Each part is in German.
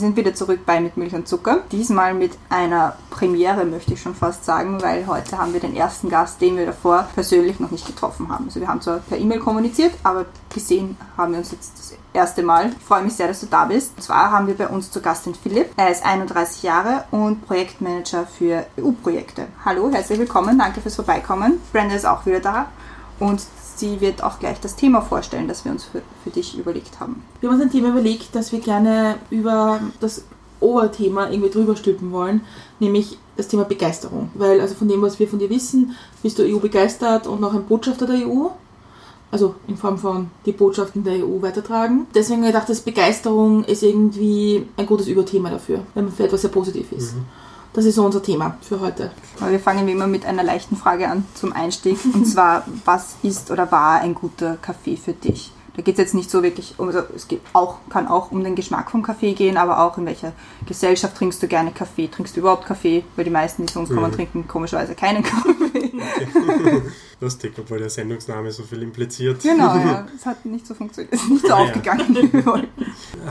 Sind wieder zurück bei Mit Milch und Zucker. Diesmal mit einer Premiere, möchte ich schon fast sagen, weil heute haben wir den ersten Gast, den wir davor persönlich noch nicht getroffen haben. Also wir haben zwar per E-Mail kommuniziert, aber gesehen haben wir uns jetzt das erste Mal. Ich freue mich sehr, dass du da bist. Und zwar haben wir bei uns zu Gast den Philipp. Er ist 31 Jahre und Projektmanager für EU-Projekte. Hallo, herzlich willkommen, danke fürs Vorbeikommen. Brenda ist auch wieder da und sie wird auch gleich das Thema vorstellen, das wir uns für, für dich überlegt haben. Wir haben uns ein Thema überlegt, das wir gerne über das Oberthema irgendwie drüber stülpen wollen, nämlich das Thema Begeisterung. Weil also von dem, was wir von dir wissen, bist du EU begeistert und auch ein Botschafter der EU. Also in Form von die Botschaften der EU weitertragen. Deswegen habe ich gedacht, dass Begeisterung ist irgendwie ein gutes Überthema dafür, wenn man für etwas sehr positiv ist. Das ist so unser Thema für heute. Wir fangen wie immer mit einer leichten Frage an zum Einstieg. Und zwar, was ist oder war ein guter Kaffee für dich? Da geht es jetzt nicht so wirklich um, also es geht auch, kann auch um den Geschmack vom Kaffee gehen, aber auch in welcher Gesellschaft trinkst du gerne Kaffee? Trinkst du überhaupt Kaffee? Weil die meisten, die zu uns kommen, Mhm. trinken komischerweise keinen Kaffee. Lustig, obwohl der Sendungsname so viel impliziert. Genau, ja. Es hat nicht so funktioniert. Es ist nicht so Ja. aufgegangen, wie wir wollten.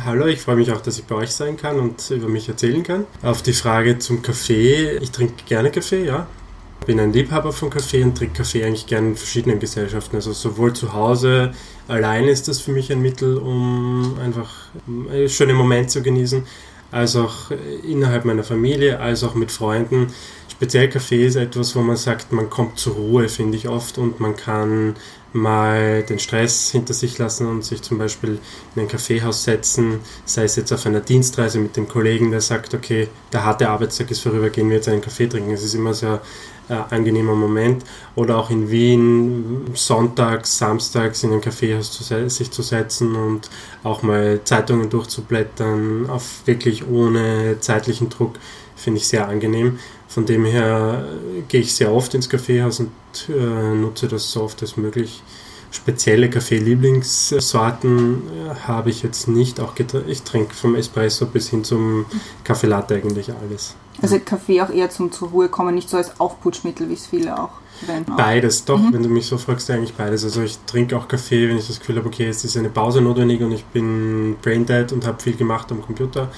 Hallo, ich freue mich auch, dass ich bei euch sein kann und über mich erzählen kann. Auf die Frage zum Kaffee. Ich trinke gerne Kaffee, ja. Bin ein Liebhaber von Kaffee und trinke Kaffee eigentlich gerne in verschiedenen Gesellschaften. Also sowohl zu Hause, allein ist das für mich ein Mittel, um einfach einen schönen Moment zu genießen, als auch innerhalb meiner Familie, als auch mit Freunden. Speziell Kaffee ist etwas, wo man sagt, man kommt zur Ruhe, finde ich oft, und man kann mal den Stress hinter sich lassen und sich zum Beispiel in ein Kaffeehaus setzen, sei es jetzt auf einer Dienstreise mit dem Kollegen, der sagt, okay, der harte Arbeitstag ist vorüber, gehen wir jetzt einen Kaffee trinken. Es ist immer sehr äh, angenehmer Moment. Oder auch in Wien sonntags, samstags in ein Kaffeehaus zu sich zu setzen und auch mal Zeitungen durchzublättern, auf wirklich ohne zeitlichen Druck, finde ich sehr angenehm. Von dem her äh, gehe ich sehr oft ins Kaffeehaus und äh, nutze das so oft als möglich. Spezielle Kaffee-Lieblingssorten äh, habe ich jetzt nicht. Auch ich trinke vom Espresso bis hin zum Kaffee Latte eigentlich alles. Also Kaffee auch eher zum zur Ruhe kommen, nicht so als Aufputschmittel, wie es viele auch verwenden. Beides, doch, Mhm. wenn du mich so fragst, eigentlich beides. Also ich trinke auch Kaffee, wenn ich das Gefühl habe, okay, jetzt ist eine Pause notwendig und ich bin braindead und habe viel gemacht am Computer.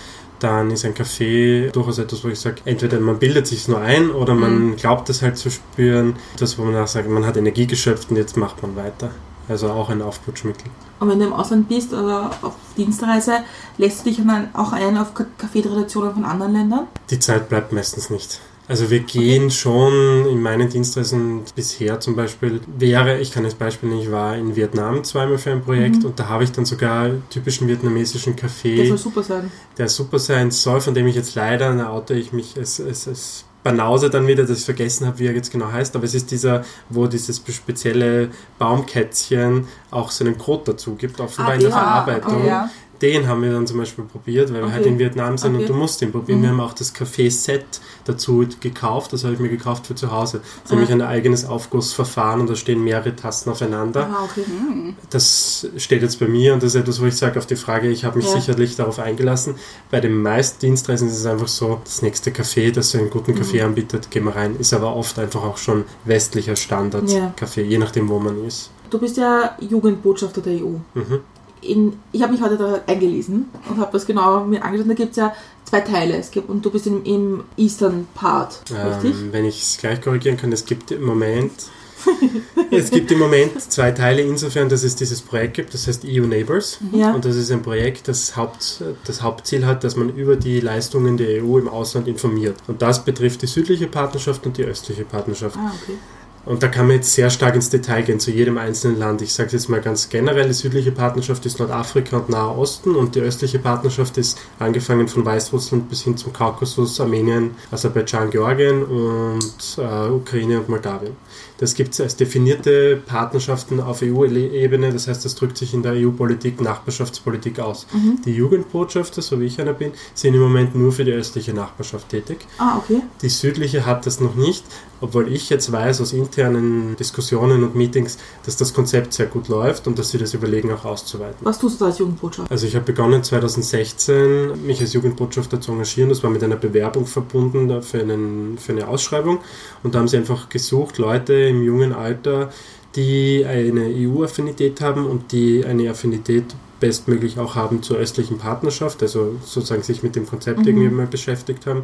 Dann ist ein Kaffee durchaus etwas, wo ich sage, entweder man bildet sich nur ein oder man glaubt es halt zu spüren. Das, wo man auch sagt, man hat Energie geschöpft und jetzt macht man weiter. Also auch ein Aufputschmittel. Und wenn du im Ausland bist oder auf Dienstreise, lässt du dich dann auch ein auf Ka- Kaffeetraditionen von anderen Ländern? Die Zeit bleibt meistens nicht. Also wir gehen schon in meinen Dienstreisen bisher zum Beispiel, wäre, ich kann das Beispiel nicht, ich war in Vietnam zweimal für ein Projekt und da habe ich dann sogar typischen vietnamesischen Kaffee, soll super sein. der super sein soll, von dem ich jetzt leider, da oute ich mich, es, es, es Banause dann wieder, dass ich vergessen habe, wie er jetzt genau heißt, aber es ist dieser, wo dieses spezielle Baumkätzchen auch so einen Code dazu gibt, offenbar Ah, in der der. Verarbeitung. Okay. Ja. Den haben wir dann zum Beispiel probiert, weil wir Okay. halt in Vietnam sind Okay. und du musst den probieren. Mhm. Wir haben auch das Kaffee-Set dazu gekauft, das habe ich mir gekauft für zu Hause. Das ist Ah. nämlich ein eigenes Aufgussverfahren und da stehen mehrere Tasten aufeinander. Ah, okay. Hm. Das steht jetzt bei mir und das ist etwas, wo ich sage, auf die Frage, ich habe mich Ja. sicherlich darauf eingelassen. Bei den meisten Dienstreisen ist es einfach so, das nächste Café, das so einen guten Kaffee anbietet, gehen wir rein. Ist aber oft einfach auch schon westlicher Ja. Standard-Kaffee, je nachdem, wo man ist. Du bist ja Jugendbotschafter der EU. Mhm. In, ich habe mich heute da eingelesen und habe das genau mir angeschaut. Da gibt es ja zwei Teile. Es gibt, und du bist im, im Eastern Part, richtig? Ähm, wenn ich es gleich korrigieren kann, es gibt im Moment es gibt im Moment zwei Teile insofern, dass es dieses Projekt gibt, das heißt EU Neighbors. Ja. Und das ist ein Projekt, das, Haupt, das Hauptziel hat, dass man über die Leistungen der EU im Ausland informiert. Und das betrifft die südliche Partnerschaft und die östliche Partnerschaft. Ah, okay. Und da kann man jetzt sehr stark ins Detail gehen zu jedem einzelnen Land. Ich sage jetzt mal ganz generell, die südliche Partnerschaft ist Nordafrika und Nahe Osten und die östliche Partnerschaft ist angefangen von Weißrussland bis hin zum Kaukasus, Armenien, Aserbaidschan, Georgien und äh, Ukraine und Moldawien. Das gibt es als definierte Partnerschaften auf EU-Ebene, das heißt, das drückt sich in der EU-Politik, Nachbarschaftspolitik aus. Die Jugendbotschafter, so wie ich einer bin, sind im Moment nur für die östliche Nachbarschaft tätig. Ah, okay. Die südliche hat das noch nicht, obwohl ich jetzt weiß aus internen Diskussionen und Meetings, dass das Konzept sehr gut läuft und dass sie das überlegen, auch auszuweiten. Was tust du da als Jugendbotschafter? Also ich habe begonnen 2016, mich als Jugendbotschafter zu engagieren. Das war mit einer Bewerbung verbunden für, einen, für eine Ausschreibung. Und da haben sie einfach gesucht, Leute im jungen Alter, die eine EU-Affinität haben und die eine Affinität bestmöglich auch haben zur östlichen Partnerschaft, also sozusagen sich mit dem Konzept Mhm. irgendwie mal beschäftigt haben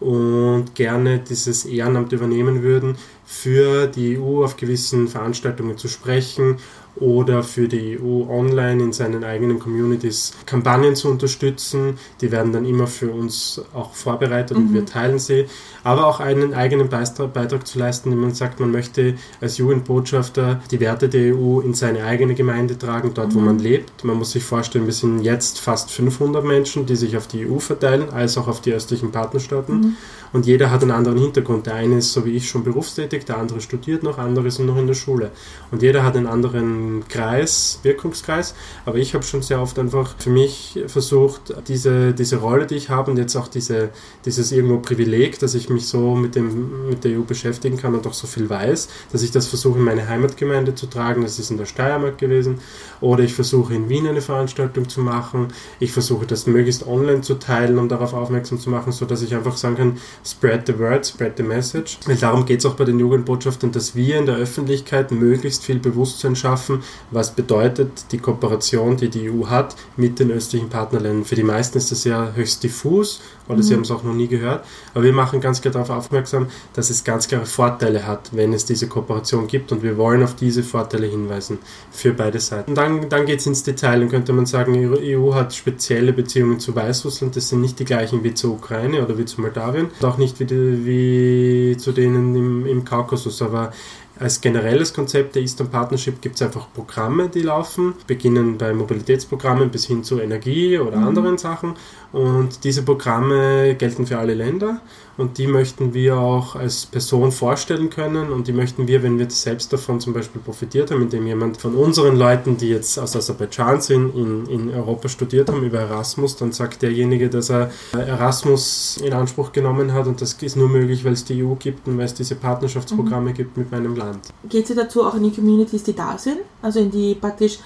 und gerne dieses Ehrenamt übernehmen würden, für die EU auf gewissen Veranstaltungen zu sprechen oder für die EU online in seinen eigenen Communities Kampagnen zu unterstützen. Die werden dann immer für uns auch vorbereitet und Mhm. wir teilen sie. Aber auch einen eigenen Beitrag, Beitrag zu leisten, indem man sagt, man möchte als Jugendbotschafter die Werte der EU in seine eigene Gemeinde tragen, dort wo Mhm. man lebt. Man muss sich vorstellen, wir sind jetzt fast 500 Menschen, die sich auf die EU verteilen, als auch auf die östlichen Partnerstaaten. Mhm. Und jeder hat einen anderen Hintergrund. Der eine ist so wie ich schon berufstätig, der andere studiert noch, andere sind noch in der Schule. Und jeder hat einen anderen Kreis, Wirkungskreis. Aber ich habe schon sehr oft einfach für mich versucht, diese, diese Rolle, die ich habe und jetzt auch diese, dieses irgendwo Privileg, dass ich mich so mit, dem, mit der EU beschäftigen kann und auch so viel weiß, dass ich das versuche in meine Heimatgemeinde zu tragen. Das ist in der Steiermark gewesen. Oder ich versuche in Wien eine Veranstaltung zu machen. Ich versuche das möglichst online zu teilen, um darauf aufmerksam zu machen, sodass ich einfach sagen kann, spread the word, spread the message. Weil darum geht es auch bei den Jugendbotschaftern, dass wir in der Öffentlichkeit möglichst viel Bewusstsein schaffen, was bedeutet die Kooperation, die die EU hat mit den östlichen Partnerländern. Für die meisten ist das ja höchst diffus oder sie haben es auch noch nie gehört. Aber wir machen ganz klar darauf aufmerksam, dass es ganz klare Vorteile hat, wenn es diese Kooperation gibt und wir wollen auf diese Vorteile hinweisen für beide Seiten. Und dann, dann geht es ins Detail. Dann könnte man sagen, die EU hat spezielle Beziehungen zu Weißrussland. Das sind nicht die gleichen wie zur Ukraine oder wie zu Moldawien und auch nicht wie, die, wie zu denen im, im Kaukasus. Aber als generelles Konzept der Eastern Partnership gibt es einfach Programme, die laufen, beginnen bei Mobilitätsprogrammen bis hin zu Energie oder anderen Sachen. Und diese Programme gelten für alle Länder und die möchten wir auch als Person vorstellen können und die möchten wir, wenn wir selbst davon zum Beispiel profitiert haben, indem jemand von unseren Leuten, die jetzt aus Aserbaidschan sind, in, in Europa studiert haben über Erasmus, dann sagt derjenige, dass er Erasmus in Anspruch genommen hat und das ist nur möglich, weil es die EU gibt und weil es diese Partnerschaftsprogramme gibt mit meinem Land. Geht sie dazu auch in die Communities, die da sind? Also in die praktisch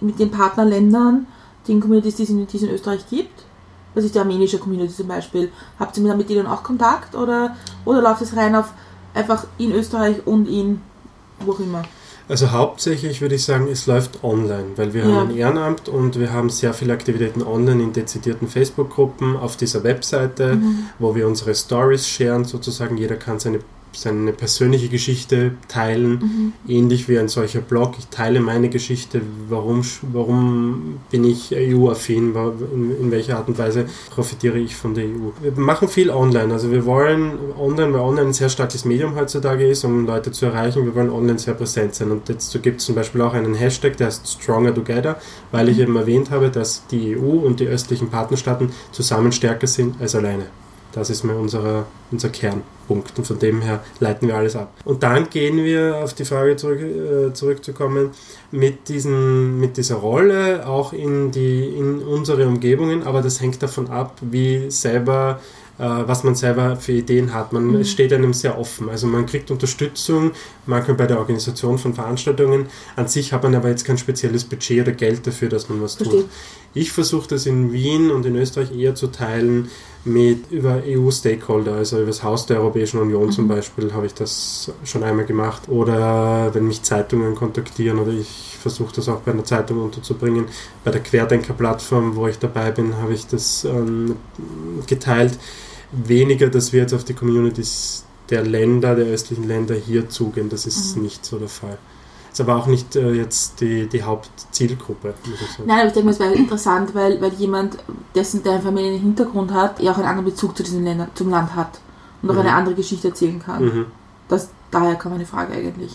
mit den Partnerländern, den Communities, die es in Österreich gibt? Was ist die armenische Community zum Beispiel? Habt ihr mit denen auch Kontakt oder, oder läuft es rein auf einfach in Österreich und in wo auch immer? Also hauptsächlich würde ich sagen, es läuft online, weil wir Ja. haben ein Ehrenamt und wir haben sehr viele Aktivitäten online in dezidierten Facebook-Gruppen auf dieser Webseite, wo wir unsere Stories sharen, sozusagen. Jeder kann seine, seine persönliche Geschichte teilen, ähnlich wie ein solcher Blog. Ich teile meine Geschichte, warum, warum bin ich EU-affin, in, in welcher Art und Weise profitiere ich von der EU. Wir machen viel online, also wir wollen online, weil online ein sehr starkes Medium heutzutage ist, um Leute zu erreichen, wir wollen online sehr präsent sein. Und dazu gibt es zum Beispiel auch einen Hashtag, der heißt Stronger Together, weil ich eben erwähnt habe, dass die EU und die östlichen Partnerstaaten zusammen stärker sind als alleine. Das ist mal unser, unser Kernpunkt und von dem her leiten wir alles ab. Und dann gehen wir auf die Frage zurück, äh, zurückzukommen mit, diesen, mit dieser Rolle auch in, die, in unsere Umgebungen, aber das hängt davon ab, wie selber was man selber für Ideen hat. Man es steht einem sehr offen. Also man kriegt Unterstützung, manchmal bei der Organisation von Veranstaltungen. An sich hat man aber jetzt kein spezielles Budget oder Geld dafür, dass man was Verstehe. tut. Ich versuche das in Wien und in Österreich eher zu teilen mit über EU-Stakeholder, also über das Haus der Europäischen Union zum Beispiel habe ich das schon einmal gemacht. Oder wenn mich Zeitungen kontaktieren oder ich versuche das auch bei einer Zeitung unterzubringen. Bei der Querdenker-Plattform, wo ich dabei bin, habe ich das ähm, geteilt. Weniger, dass wir jetzt auf die Communities der Länder, der östlichen Länder hier zugehen. Das ist nicht so der Fall. Ist aber auch nicht äh, jetzt die, die Hauptzielgruppe. Nein, aber ich denke mal, es wäre interessant, weil, weil jemand, dessen der einen Familienhintergrund hat, ja auch einen anderen Bezug zu diesen Ländern, zum Land hat und auch Mhm. eine andere Geschichte erzählen kann. Mhm. Das, daher kam meine Frage eigentlich.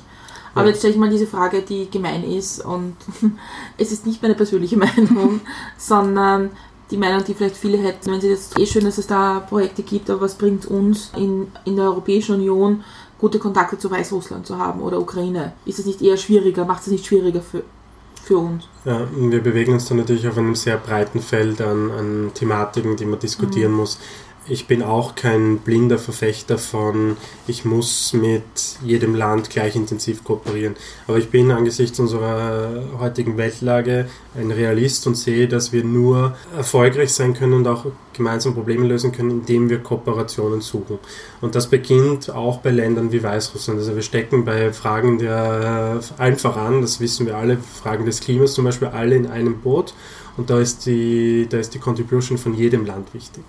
Aber Ja. jetzt stelle ich mal diese Frage, die gemein ist und es ist nicht meine persönliche Meinung, sondern die Meinung, die vielleicht viele hätten, wenn sie jetzt eh schön, dass es da Projekte gibt, aber was bringt uns in, in der Europäischen Union gute Kontakte zu Weißrussland zu haben oder Ukraine? Ist es nicht eher schwieriger? Macht es nicht schwieriger für, für uns? Ja, wir bewegen uns dann natürlich auf einem sehr breiten Feld an, an Thematiken, die man diskutieren muss. Ich bin auch kein blinder Verfechter von, ich muss mit jedem Land gleich intensiv kooperieren. Aber ich bin angesichts unserer heutigen Weltlage ein Realist und sehe, dass wir nur erfolgreich sein können und auch gemeinsam Probleme lösen können, indem wir Kooperationen suchen. Und das beginnt auch bei Ländern wie Weißrussland. Also wir stecken bei Fragen der einfach an, das wissen wir alle, Fragen des Klimas zum Beispiel alle in einem Boot. Und da ist die, da ist die Contribution von jedem Land wichtig.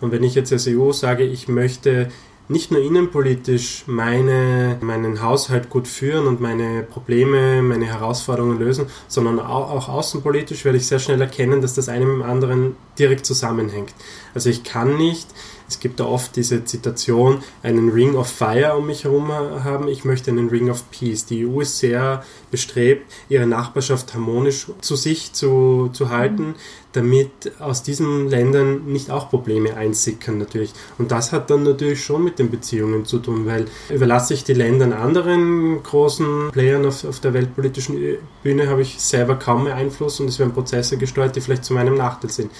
Und wenn ich jetzt als EU sage, ich möchte nicht nur innenpolitisch meine, meinen Haushalt gut führen und meine Probleme, meine Herausforderungen lösen, sondern auch, auch außenpolitisch werde ich sehr schnell erkennen, dass das eine mit dem anderen direkt zusammenhängt. Also ich kann nicht es gibt da oft diese Zitation, einen Ring of Fire um mich herum haben, ich möchte einen Ring of Peace. Die EU ist sehr bestrebt, ihre Nachbarschaft harmonisch zu sich zu, zu halten. Mhm damit aus diesen Ländern nicht auch Probleme einsickern natürlich. Und das hat dann natürlich schon mit den Beziehungen zu tun, weil überlasse ich die Ländern anderen großen Playern auf, auf der weltpolitischen Bühne, habe ich selber kaum mehr Einfluss und es werden Prozesse gesteuert, die vielleicht zu meinem Nachteil sind.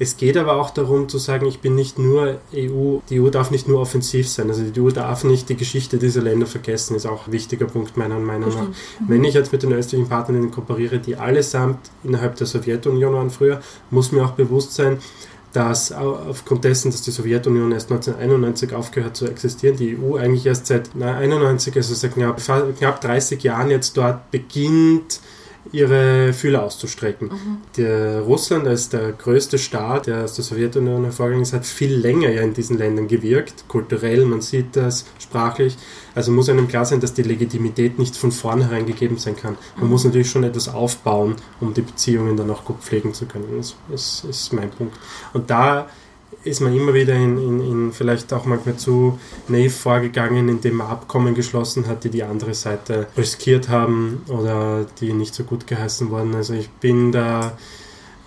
Es geht aber auch darum zu sagen, ich bin nicht nur EU, die EU darf nicht nur offensiv sein, also die EU darf nicht die Geschichte dieser Länder vergessen, ist auch ein wichtiger Punkt meiner Meinung nach. Wenn ich jetzt mit den östlichen Partnern kooperiere, die allesamt innerhalb der Sowjetunion waren früher, muss mir auch bewusst sein, dass aufgrund dessen, dass die Sowjetunion erst 1991 aufgehört zu existieren, die EU eigentlich erst seit 1991, also seit knapp, knapp 30 Jahren jetzt dort beginnt, ihre Fühler auszustrecken. Mhm. Der Russland als der größte Staat, der aus der Sowjetunion hervorgegangen ist, hat viel länger ja in diesen Ländern gewirkt, kulturell, man sieht das, sprachlich. Also muss einem klar sein, dass die Legitimität nicht von vornherein gegeben sein kann. Man mhm. muss natürlich schon etwas aufbauen, um die Beziehungen dann auch gut pflegen zu können. Das, das ist mein Punkt. Und da ist man immer wieder in, in, in, vielleicht auch manchmal zu naiv vorgegangen, indem man Abkommen geschlossen hat, die die andere Seite riskiert haben oder die nicht so gut geheißen wurden. Also ich bin da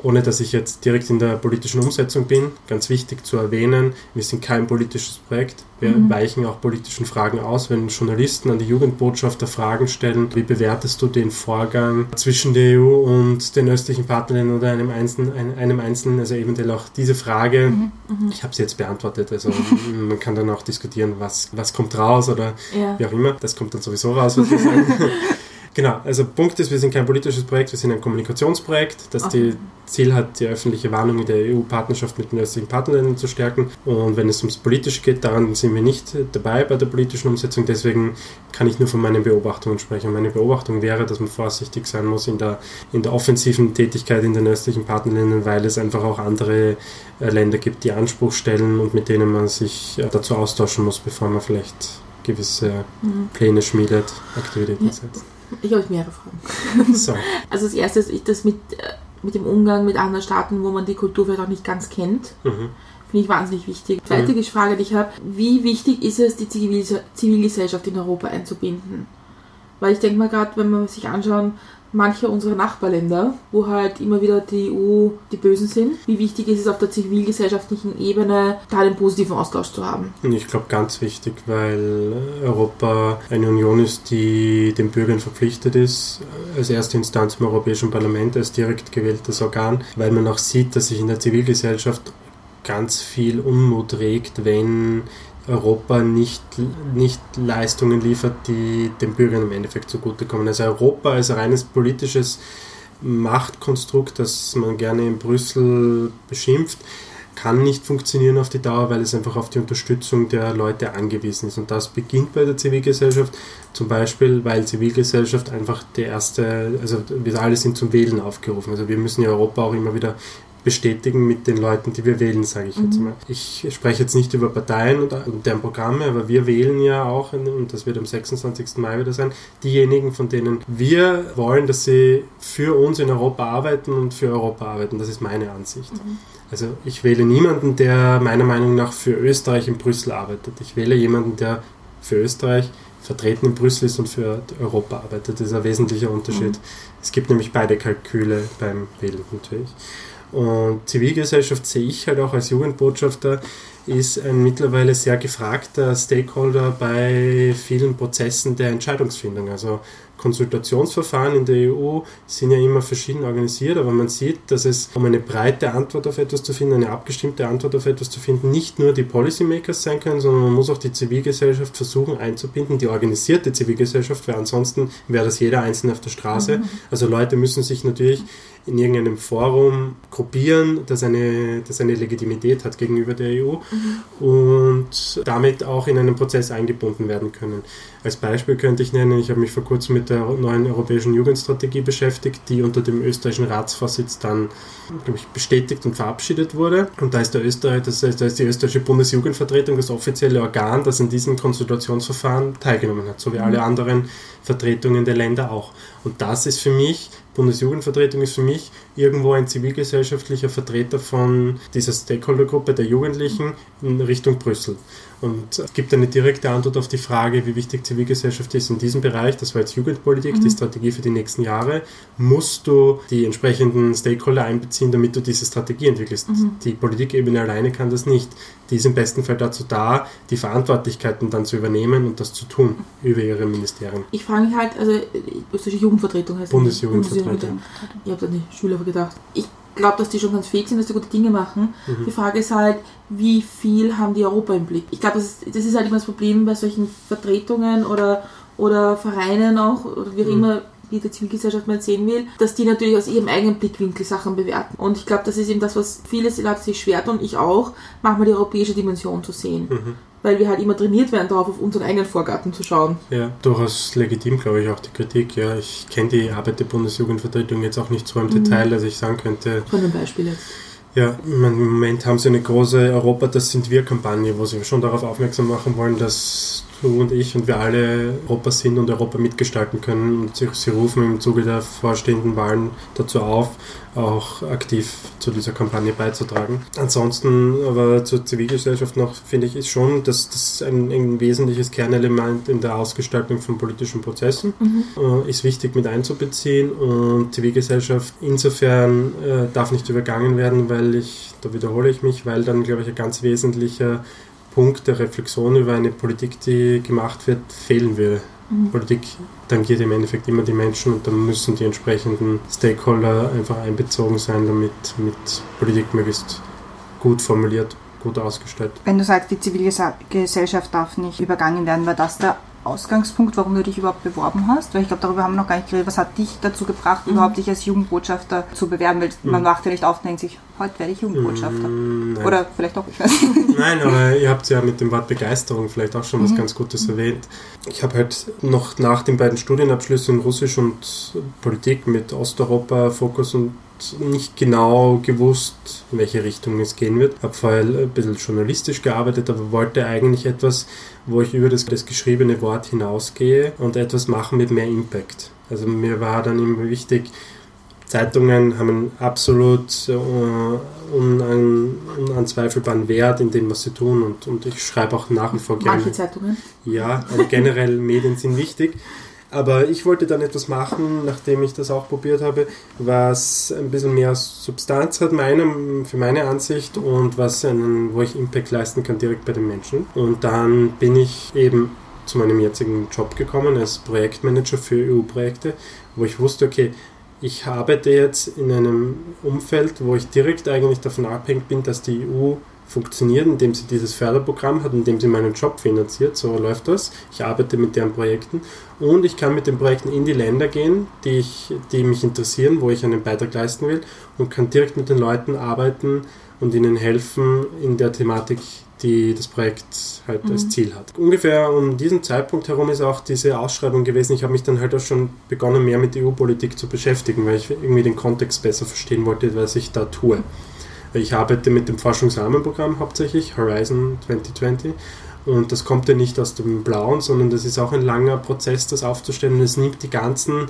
ohne dass ich jetzt direkt in der politischen Umsetzung bin. Ganz wichtig zu erwähnen, wir sind kein politisches Projekt. Wir mhm. weichen auch politischen Fragen aus. Wenn Journalisten an die Jugendbotschafter Fragen stellen, wie bewertest du den Vorgang zwischen der EU und den östlichen Partnern oder einem Einzelnen, einem Einzelnen, also eventuell auch diese Frage, mhm. Mhm. ich habe sie jetzt beantwortet. Also man kann dann auch diskutieren, was, was kommt raus oder ja. wie auch immer. Das kommt dann sowieso raus, was wir sagen. Genau, also Punkt ist, wir sind kein politisches Projekt, wir sind ein Kommunikationsprojekt, das okay. die Ziel hat, die öffentliche Warnung in der EU-Partnerschaft mit den östlichen Partnerländern zu stärken. Und wenn es ums Politische geht, daran sind wir nicht dabei bei der politischen Umsetzung. Deswegen kann ich nur von meinen Beobachtungen sprechen. Meine Beobachtung wäre, dass man vorsichtig sein muss in der, in der offensiven Tätigkeit in den östlichen Partnerländern, weil es einfach auch andere äh, Länder gibt, die Anspruch stellen und mit denen man sich äh, dazu austauschen muss, bevor man vielleicht gewisse mhm. Pläne schmiedet, Aktivitäten setzt. Ich habe mehrere Fragen. So. Also das erste ist das mit, äh, mit dem Umgang mit anderen Staaten, wo man die Kultur vielleicht auch nicht ganz kennt. Mhm. Finde ich wahnsinnig wichtig. Zweite mhm. Frage, die ich habe, wie wichtig ist es, die Zivilgesellschaft in Europa einzubinden? Weil ich denke mal gerade, wenn wir sich anschauen, manche unserer Nachbarländer, wo halt immer wieder die EU die Bösen sind. Wie wichtig ist es auf der zivilgesellschaftlichen Ebene, da einen positiven Austausch zu haben? Ich glaube ganz wichtig, weil Europa eine Union ist, die den Bürgern verpflichtet ist, als erste Instanz im Europäischen Parlament, als direkt gewähltes Organ, weil man auch sieht, dass sich in der Zivilgesellschaft ganz viel Unmut regt, wenn Europa nicht, nicht Leistungen liefert, die den Bürgern im Endeffekt zugutekommen. Also Europa als reines politisches Machtkonstrukt, das man gerne in Brüssel beschimpft, kann nicht funktionieren auf die Dauer, weil es einfach auf die Unterstützung der Leute angewiesen ist. Und das beginnt bei der Zivilgesellschaft, zum Beispiel, weil Zivilgesellschaft einfach der erste, also wir alle sind zum Wählen aufgerufen. Also wir müssen ja Europa auch immer wieder bestätigen mit den Leuten, die wir wählen, sage ich mhm. jetzt mal. Ich spreche jetzt nicht über Parteien und, und deren Programme, aber wir wählen ja auch, und das wird am 26. Mai wieder sein, diejenigen, von denen wir wollen, dass sie für uns in Europa arbeiten und für Europa arbeiten. Das ist meine Ansicht. Mhm. Also ich wähle niemanden, der meiner Meinung nach für Österreich in Brüssel arbeitet. Ich wähle jemanden, der für Österreich vertreten in Brüssel ist und für Europa arbeitet. Das ist ein wesentlicher Unterschied. Mhm. Es gibt nämlich beide Kalküle beim Wählen natürlich. Und Zivilgesellschaft sehe ich halt auch als Jugendbotschafter, ist ein mittlerweile sehr gefragter Stakeholder bei vielen Prozessen der Entscheidungsfindung. Also Konsultationsverfahren in der EU sind ja immer verschieden organisiert, aber man sieht, dass es, um eine breite Antwort auf etwas zu finden, eine abgestimmte Antwort auf etwas zu finden, nicht nur die Policymakers sein können, sondern man muss auch die Zivilgesellschaft versuchen einzubinden, die organisierte Zivilgesellschaft, weil ansonsten wäre das jeder Einzelne auf der Straße. Also Leute müssen sich natürlich in irgendeinem Forum gruppieren, das eine, das eine Legitimität hat gegenüber der EU und damit auch in einen Prozess eingebunden werden können. Als Beispiel könnte ich nennen, ich habe mich vor kurzem mit der neuen europäischen Jugendstrategie beschäftigt, die unter dem österreichischen Ratsvorsitz dann, ich, bestätigt und verabschiedet wurde. Und da ist der Österreich, das heißt, da ist die österreichische Bundesjugendvertretung das offizielle Organ, das in diesem Konsultationsverfahren teilgenommen hat, so wie alle anderen Vertretungen der Länder auch. Und das ist für mich Bundesjugendvertretung ist für mich irgendwo ein zivilgesellschaftlicher Vertreter von dieser Stakeholdergruppe der Jugendlichen in Richtung Brüssel. Und es gibt eine direkte Antwort auf die Frage, wie wichtig Zivilgesellschaft ist in diesem Bereich. Das war jetzt Jugendpolitik, die Strategie für die nächsten Jahre. Musst du die entsprechenden Stakeholder einbeziehen, damit du diese Strategie entwickelst. Die Politikebene alleine kann das nicht. Die ist im besten Fall dazu da, die Verantwortlichkeiten dann zu übernehmen und das zu tun über ihre Ministerien. Ich frage mich halt, also die österreichische Jugendvertretung heißt Bundesjugendvertretung. Ich habe an die Schüler gedacht. Ich glaube, dass die schon ganz fähig sind, dass die gute Dinge machen. Die Frage ist halt, wie viel haben die Europa im Blick? Ich glaube, das, ist- das ist halt immer das Problem bei solchen Vertretungen oder, oder Vereinen auch, oder wie auch immer wie die Zivilgesellschaft man sehen will, dass die natürlich aus ihrem eigenen Blickwinkel Sachen bewerten. Und ich glaube, das ist eben das, was viele Leute sich schwer tun, ich auch, manchmal die europäische Dimension zu sehen. Weil wir halt immer trainiert werden, darauf auf unseren eigenen Vorgarten zu schauen. Ja, durchaus legitim, glaube ich, auch die Kritik. Ja, ich kenne die Arbeit der Bundesjugendvertretung jetzt auch nicht so im Detail, dass ich sagen könnte, Von dem Beispiel jetzt. ja, im Moment haben sie eine große Europa, das sind wir Kampagne, wo sie schon darauf aufmerksam machen wollen, dass du und ich und wir alle Europa sind und Europa mitgestalten können. Und sie, sie rufen im Zuge der vorstehenden Wahlen dazu auf, auch aktiv zu dieser Kampagne beizutragen. Ansonsten aber zur Zivilgesellschaft noch, finde ich, ist schon, dass das ein, ein wesentliches Kernelement in der Ausgestaltung von politischen Prozessen äh, ist wichtig mit einzubeziehen und Zivilgesellschaft insofern äh, darf nicht übergangen werden, weil ich, da wiederhole ich mich, weil dann, glaube ich, ein ganz wesentlicher Punkt der Reflexion über eine Politik, die gemacht wird, fehlen würde. Politik tangiert im Endeffekt immer die Menschen und dann müssen die entsprechenden Stakeholder einfach einbezogen sein, damit mit Politik möglichst gut formuliert, gut ausgestaltet. Wenn du sagst, die Zivilgesellschaft darf nicht übergangen werden, war das der Ausgangspunkt, warum du dich überhaupt beworben hast? Weil ich glaube, darüber haben wir noch gar nicht geredet. Was hat dich dazu gebracht, überhaupt dich als Jugendbotschafter zu bewerben? Weil man wacht ja nicht auf und denkt sich, heute werde ich Jugendbotschafter. Nein. Oder vielleicht doch, ich weiß nicht. Nein, aber ihr habt ja mit dem Wort Begeisterung vielleicht auch schon was ganz Gutes erwähnt. Ich habe halt noch nach den beiden Studienabschlüssen in Russisch und Politik mit Osteuropa Fokus und nicht genau gewusst, in welche Richtung es gehen wird. Habe vorher ein bisschen journalistisch gearbeitet, aber wollte eigentlich etwas, wo ich über das, das geschriebene Wort hinausgehe und etwas machen mit mehr Impact. Also mir war dann immer wichtig, Zeitungen haben einen absolut äh, unan, unanzweifelbaren Wert in dem, was sie tun und, und ich schreibe auch nach wie vor gerne. Manche Zeitungen. Ja, also generell Medien sind wichtig. Aber ich wollte dann etwas machen, nachdem ich das auch probiert habe, was ein bisschen mehr Substanz hat, meiner, für meine Ansicht, und was einen, wo ich Impact leisten kann direkt bei den Menschen. Und dann bin ich eben zu meinem jetzigen Job gekommen als Projektmanager für EU-Projekte, wo ich wusste, okay, ich arbeite jetzt in einem Umfeld, wo ich direkt eigentlich davon abhängig bin, dass die EU funktioniert, indem sie dieses Förderprogramm hat, indem sie meinen Job finanziert. So läuft das. Ich arbeite mit deren Projekten und ich kann mit den Projekten in die Länder gehen, die, ich, die mich interessieren, wo ich einen Beitrag leisten will und kann direkt mit den Leuten arbeiten und ihnen helfen in der Thematik, die das Projekt halt als Ziel hat. Ungefähr um diesen Zeitpunkt herum ist auch diese Ausschreibung gewesen. Ich habe mich dann halt auch schon begonnen, mehr mit EU-Politik zu beschäftigen, weil ich irgendwie den Kontext besser verstehen wollte, was ich da tue. Ich arbeite mit dem Forschungsrahmenprogramm hauptsächlich, Horizon 2020. Und das kommt ja nicht aus dem Blauen, sondern das ist auch ein langer Prozess, das aufzustellen. Es nimmt die ganzen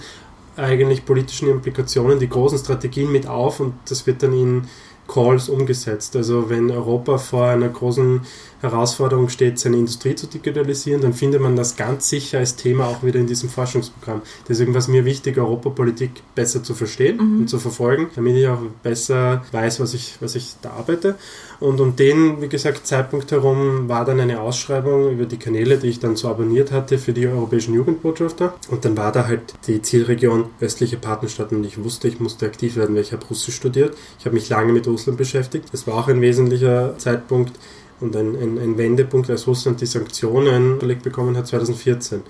eigentlich politischen Implikationen, die großen Strategien mit auf und das wird dann in Calls umgesetzt. Also wenn Europa vor einer großen Herausforderung steht, seine Industrie zu digitalisieren, dann findet man das ganz sicher als Thema auch wieder in diesem Forschungsprogramm. Deswegen war es mir wichtig, Europapolitik besser zu verstehen Mhm. und zu verfolgen, damit ich auch besser weiß, was ich, was ich da arbeite. Und um den, wie gesagt, Zeitpunkt herum war dann eine Ausschreibung über die Kanäle, die ich dann so abonniert hatte für die europäischen Jugendbotschafter. Und dann war da halt die Zielregion östliche Partnerstaaten und ich wusste, ich musste aktiv werden, weil ich habe Russisch studiert. Ich habe mich lange mit Russland beschäftigt. Das war auch ein wesentlicher Zeitpunkt und ein, ein, ein Wendepunkt, als Russland die Sanktionen verlegt bekommen hat 2014.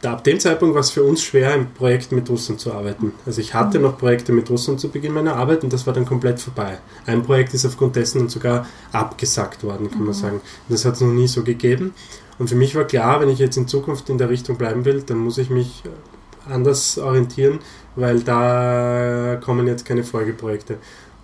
Da, ab dem Zeitpunkt war es für uns schwer, ein Projekt mit Russland zu arbeiten. Also ich hatte noch Projekte mit Russland zu Beginn meiner Arbeit und das war dann komplett vorbei. Ein Projekt ist aufgrund dessen dann sogar abgesagt worden, kann man sagen. Das hat es noch nie so gegeben. Und für mich war klar, wenn ich jetzt in Zukunft in der Richtung bleiben will, dann muss ich mich anders orientieren, weil da kommen jetzt keine Folgeprojekte.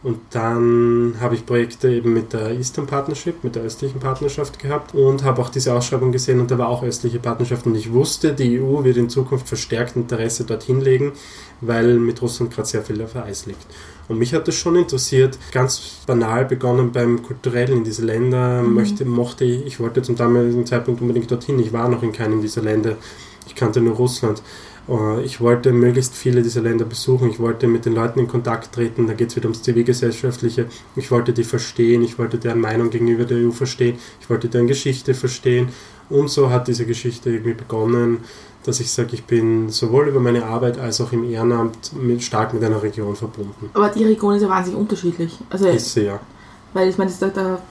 Und dann habe ich Projekte eben mit der Eastern Partnership, mit der östlichen Partnerschaft gehabt und habe auch diese Ausschreibung gesehen und da war auch östliche Partnerschaft und ich wusste, die EU wird in Zukunft verstärkt Interesse dorthin legen, weil mit Russland gerade sehr viel auf Eis liegt. Und mich hat das schon interessiert, ganz banal begonnen beim Kulturellen in diese Länder, möchte, mochte ich, ich wollte zum damaligen Zeitpunkt unbedingt dorthin, ich war noch in keinem dieser Länder, ich kannte nur Russland. Äh, Ich wollte möglichst viele dieser Länder besuchen. Ich wollte mit den Leuten in Kontakt treten. Da geht es wieder ums Zivilgesellschaftliche. Ich wollte die verstehen. Ich wollte deren Meinung gegenüber der EU verstehen. Ich wollte deren Geschichte verstehen. Und so hat diese Geschichte irgendwie begonnen, dass ich sage, ich bin sowohl über meine Arbeit als auch im Ehrenamt mit, stark mit einer Region verbunden. Aber die Region ist ja wahnsinnig unterschiedlich. Also, Ist sie ja. weil ich meine, da, da